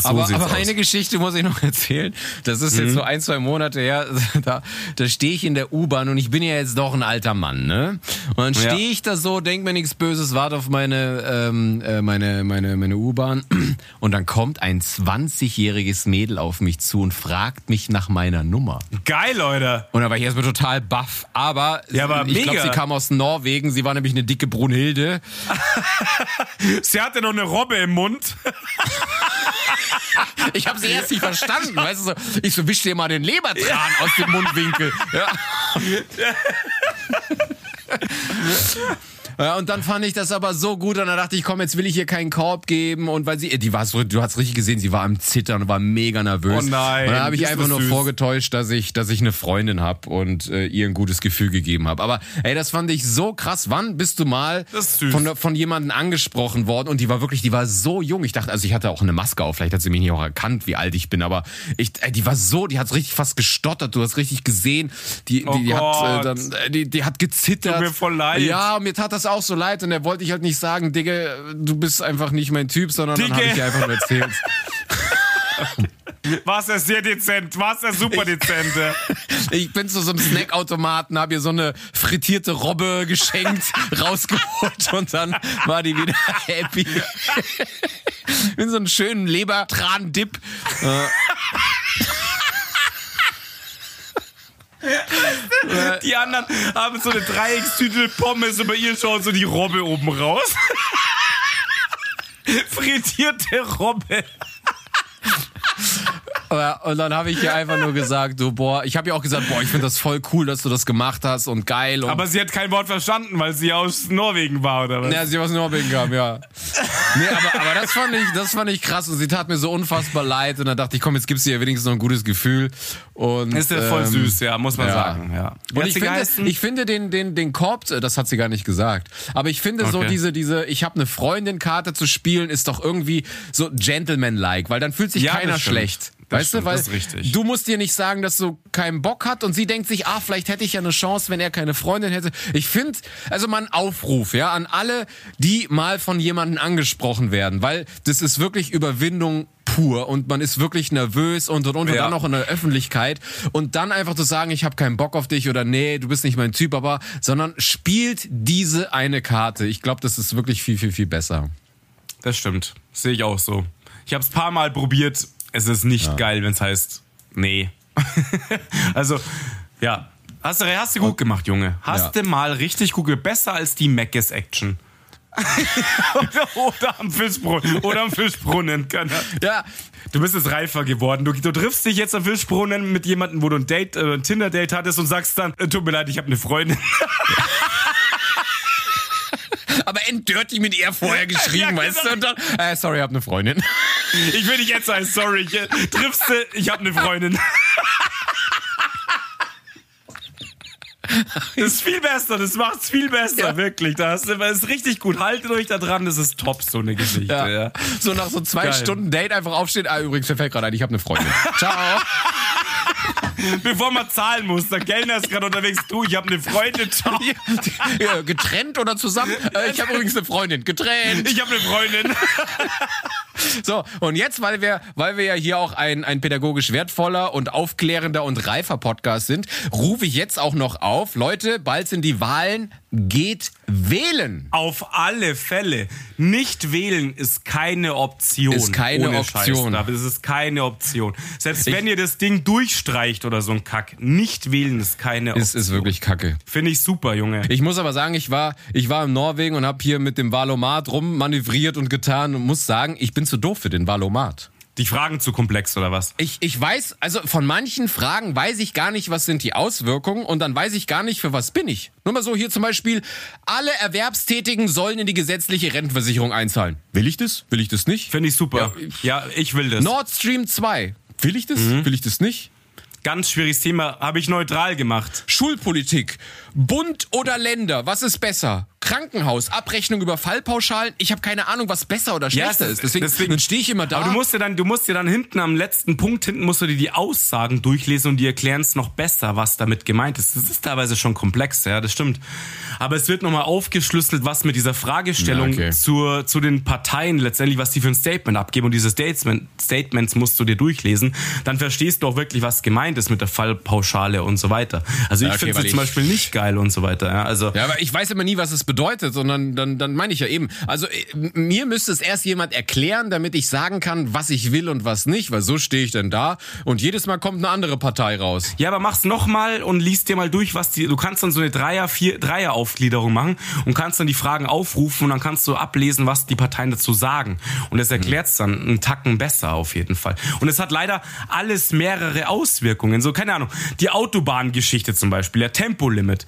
Aber sieht's aber eine Geschichte muss ich noch erzählen. Das ist jetzt so ein, zwei Monate her. Da, da stehe ich in der U-Bahn und ich bin ja jetzt doch ein alter Mann, ne? Und dann Ja. stehe ich da so, denk mir nichts Böses, warte auf meine, ähm, äh, meine, meine, meine U-Bahn. Und dann kommt ein 20-jähriges Mädel auf mich zu und fragt mich nach meiner Nummer. Geil, Leute. Und da war ich erstmal total baff. Aber, Ja, aber ich glaube, sie kam aus Norwegen. Sie war nämlich eine dicke Brunhilde. Sie hatte noch eine Robbe im Mund. Ich habe sie erst nicht verstanden. Weißt du, so, ich so, wisch dir mal den Lebertran aus dem Mundwinkel. Ja. Ja, und dann fand ich das aber so gut und dann dachte ich, komm, jetzt will ich ihr keinen Korb geben und weil sie, die war so, du hast richtig gesehen, sie war am Zittern und war mega nervös. Oh nein, Und dann habe ich einfach nur süß. vorgetäuscht, dass ich, dass ich eine Freundin habe und äh, ihr ein gutes Gefühl gegeben habe. Aber ey, das fand ich so krass. Wann bist du mal von, von jemandem angesprochen worden und die war wirklich, die war so jung. Ich dachte, also ich hatte auch eine Maske auf, vielleicht hat sie mich nicht auch erkannt, wie alt ich bin, aber ich, ey, die war so, die hat richtig fast gestottert, du hast richtig gesehen, die, Oh die, die hat, äh, dann, äh, die, die hat gezittert. Tut mir voll leid. Ja, mir tat das auch so leid und der wollte ich halt nicht sagen, Digga, du bist einfach nicht mein Typ, sondern dann Digga. habe ich ihr einfach nur erzählt. War er sehr dezent, war er super dezent. ja. Ich bin zu so einem Snackautomaten, habe ihr so eine frittierte Robbe geschenkt, rausgeholt und dann war die wieder happy. In so einen schönen Lebertran-Dip. Die anderen haben so eine Dreieckstüte Pommes und bei ihr schaut so die Robbe oben raus. Frittierte Robbe. Und dann habe ich ihr einfach nur gesagt, so, boah, ich habe ihr auch gesagt, boah, ich finde das voll cool, dass du das gemacht hast und geil. Und Aber sie hat kein Wort verstanden, weil sie aus Norwegen war, oder was? Ja, sie aus Norwegen kam, ja. Nee, aber, aber das fand ich, das fand ich krass und sie tat mir so unfassbar leid und dann dachte ich, komm, jetzt gibst du ihr wenigstens noch ein gutes Gefühl und Ist ja voll ähm, süß, ja, muss man ja. sagen. Ja. Und ich finde, ich finde den, den, den Korb, das hat sie gar nicht gesagt, aber ich finde so Okay. diese, diese, ich habe eine Freundin-Karte zu spielen, ist doch irgendwie so Gentleman-like, weil dann fühlt sich Ja, keiner schlecht. Weißt stimmt, du, weil du musst dir nicht sagen, dass du keinen Bock hat und sie denkt sich, ah, vielleicht hätte ich ja eine Chance, wenn er keine Freundin hätte. Ich finde, also mal ein Aufruf, ja, an alle, die mal von jemandem angesprochen werden, weil das ist wirklich Überwindung pur und man ist wirklich nervös und und und, und Ja. dann noch in der Öffentlichkeit und dann einfach zu sagen, ich habe keinen Bock auf dich oder nee, du bist nicht mein Typ, aber sondern spielt diese eine Karte. Ich glaube, das ist wirklich viel viel viel besser. Das stimmt. Sehe ich auch so. Ich habe es paar Mal probiert. Es ist nicht geil, wenn es heißt, nee. also, ja. Hast du, hast du gut gemacht, Junge. Hast Ja. du mal richtig gut gemacht. Besser als die Mackes Action. oder, am Fischbrunnen. Oder am Fischbrunnen. Ja, Du bist jetzt reifer geworden. Du, du triffst dich jetzt am Fischbrunnen mit jemandem, wo du ein Date, äh, ein Tinder-Date hattest und sagst dann, äh, tut mir leid, ich habe eine Freundin. aber enddirty mit ihr vorher geschrieben, Ja, genau. weißt du? Und dann, äh, sorry, hab eine Freundin. Ich will nicht jetzt sagen, sorry, ich, äh, triffst du, ich habe eine Freundin. Das ist viel besser, das macht's viel besser, Ja. wirklich. Das ist, das ist richtig gut. Haltet euch da dran, das ist top, so eine Geschichte. Ja. Ja. So nach so zwei Geil. Stunden Date einfach aufstehen. Ah, übrigens, mir fällt gerade ein, ich habe eine Freundin. Ciao. Bevor man zahlen muss, der Kellner ist gerade unterwegs. Du, ich habe eine Freundin, ciao. Ja, getrennt oder zusammen? Äh, ich habe übrigens eine Freundin. Getrennt. Ich habe eine Freundin. So, und jetzt, weil wir, weil wir ja hier auch ein, ein pädagogisch wertvoller und aufklärender und reifer Podcast sind, rufe ich jetzt auch noch auf. Leute, bald sind die Wahlen. Geht wählen. Auf alle Fälle. Nicht wählen ist keine Option. Ist keine Ohne Option. Aber es ist keine Option. Selbst wenn ihr das Ding durchstreicht oder so ein Kack, nicht wählen ist keine Option. Ist, ist wirklich kacke. Finde ich super, Junge. Ich muss aber sagen, ich war, ich war in Norwegen und habe hier mit dem Valomat rummanövriert und getan und muss sagen, ich bin zu doof für den Valomat. Die Fragen zu komplex oder was? Ich, ich weiß, also von manchen Fragen weiß ich gar nicht, was sind die Auswirkungen und dann weiß ich gar nicht, für was bin ich. Nur mal so hier zum Beispiel, alle Erwerbstätigen sollen in die gesetzliche Rentenversicherung einzahlen. Will ich das? Will ich das nicht? Finde ich super. Ja, ich will das. Nord Stream 2. Will ich das? Will ich das nicht? Ganz schwieriges Thema. Habe ich neutral gemacht. Schulpolitik. Bund oder Länder? Was ist besser? Krankenhaus, Abrechnung über Fallpauschalen. Ich habe keine Ahnung, was besser oder Ja, schlechter es- ist. Deswegen, deswegen- dann stehe ich immer da. Aber du musst dir dann, du musst dir dann hinten am letzten Punkt hinten musst du dir die Aussagen durchlesen und die erklären es noch besser, was damit gemeint ist. Das ist teilweise schon komplex, ja, das stimmt. Aber es wird nochmal aufgeschlüsselt, was mit dieser Fragestellung Ja, okay. zur, zu den Parteien letztendlich, was die für ein Statement abgeben. Und diese Statement, Statements musst du dir durchlesen. Dann verstehst du auch wirklich, was gemeint ist mit der Fallpauschale und so weiter. Also ich Ja, okay, finde es zum Beispiel nicht geil und so weiter. Ja, also Ja, aber ich weiß immer nie, was es bedeutet, sondern dann, dann meine ich ja eben. Also äh, mir müsste es erst jemand erklären, damit ich sagen kann, was ich will und was nicht, weil so stehe ich dann da und jedes Mal kommt eine andere Partei raus. Ja, aber mach's nochmal und liest dir mal durch, was die. Du kannst dann so eine Dreier, vier, Dreier-Aufgliederung machen und kannst dann die Fragen aufrufen und dann kannst du ablesen, was die Parteien dazu sagen. Und das erklärt's dann einen Tacken besser auf jeden Fall. Und es hat leider alles mehrere Auswirkungen. So, keine Ahnung, die Autobahngeschichte zum Beispiel, der Tempolimit.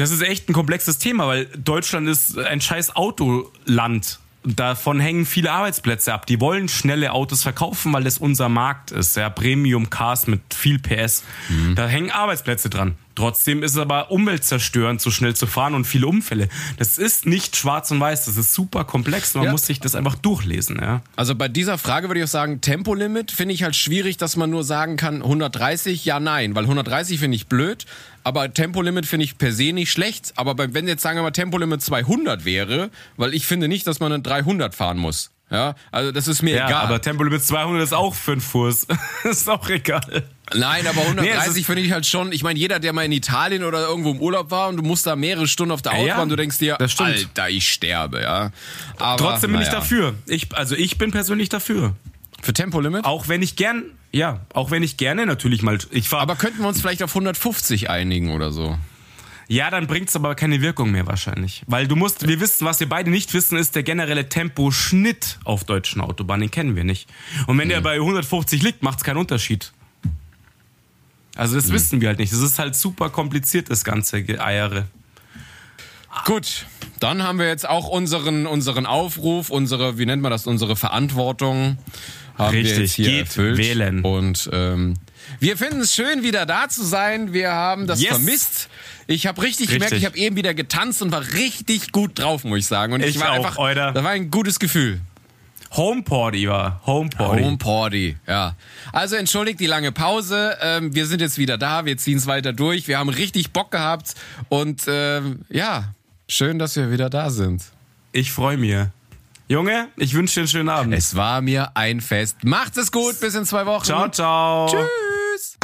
Das ist echt ein komplexes Thema, weil Deutschland ist ein scheiß Autoland. Davon hängen viele Arbeitsplätze ab. Die wollen schnelle Autos verkaufen, weil das unser Markt ist. Ja, Premium Cars mit viel PS. Da hängen Arbeitsplätze dran. Trotzdem ist es aber umweltzerstörend, so schnell zu fahren und viele Unfälle. Das ist nicht schwarz und weiß. Das ist super komplex. und Man Ja. muss sich das einfach durchlesen. Ja. Also bei dieser Frage würde ich auch sagen, Tempolimit finde ich halt schwierig, dass man nur sagen kann 130, ja, nein, weil 130 finde ich blöd, aber Tempolimit finde ich per se nicht schlecht, aber wenn jetzt sagen wir mal Tempolimit 200 wäre, weil ich finde nicht, dass man eine 300 fahren muss. Ja, also das ist mir Ja, egal. aber Tempolimit 200 ist auch fünf Fuß. ist auch egal. Nein, aber Nee, 130 es ist- finde ich halt schon. Ich meine, jeder, der mal in Italien oder irgendwo im Urlaub war und du musst da mehrere Stunden auf der Ja, Autobahn, du denkst dir. Alter, ich sterbe, ja. Aber, Trotzdem bin ich naja. dafür. Ich, also ich bin persönlich dafür. Für Tempolimit? Auch wenn ich gern, ja, auch wenn ich gerne natürlich mal, ich fahre. Aber könnten wir uns vielleicht auf 150 einigen oder so? Ja, dann bringt's aber keine Wirkung mehr wahrscheinlich. Weil du musst, wir wissen, was wir beide nicht wissen, ist der generelle Temposchnitt auf deutschen Autobahnen. Den kennen wir nicht. Und wenn Mhm. der bei 150 liegt, macht's keinen Unterschied. Also Mhm. das wissen wir halt nicht. Das ist halt super kompliziert, das ganze Geeiere. Gut, dann haben wir jetzt auch unseren, unseren Aufruf, unsere, wie nennt man das, unsere Verantwortung haben wir Richtig, jetzt hier geht erfüllt. wählen. Und ähm, wir finden es schön, wieder da zu sein. Wir haben das Yes. vermisst. Ich habe richtig, gemerkt, Richtig. ich habe eben wieder getanzt und war richtig gut drauf, muss ich sagen. Und ich, Ich war auch, einfach, Alter. das war ein gutes Gefühl. Homeporty war. Homeporty. Home Party, ja. Also entschuldigt die lange Pause. Ähm, wir sind jetzt wieder da. Wir ziehen es weiter durch. Wir haben richtig Bock gehabt. Und ähm, ja, schön, dass wir wieder da sind. Ich freue mich. Junge, ich wünsche dir einen schönen Abend. Es war mir ein Fest. Macht es gut. Bis in zwei Wochen. Ciao, ciao. Tschüss.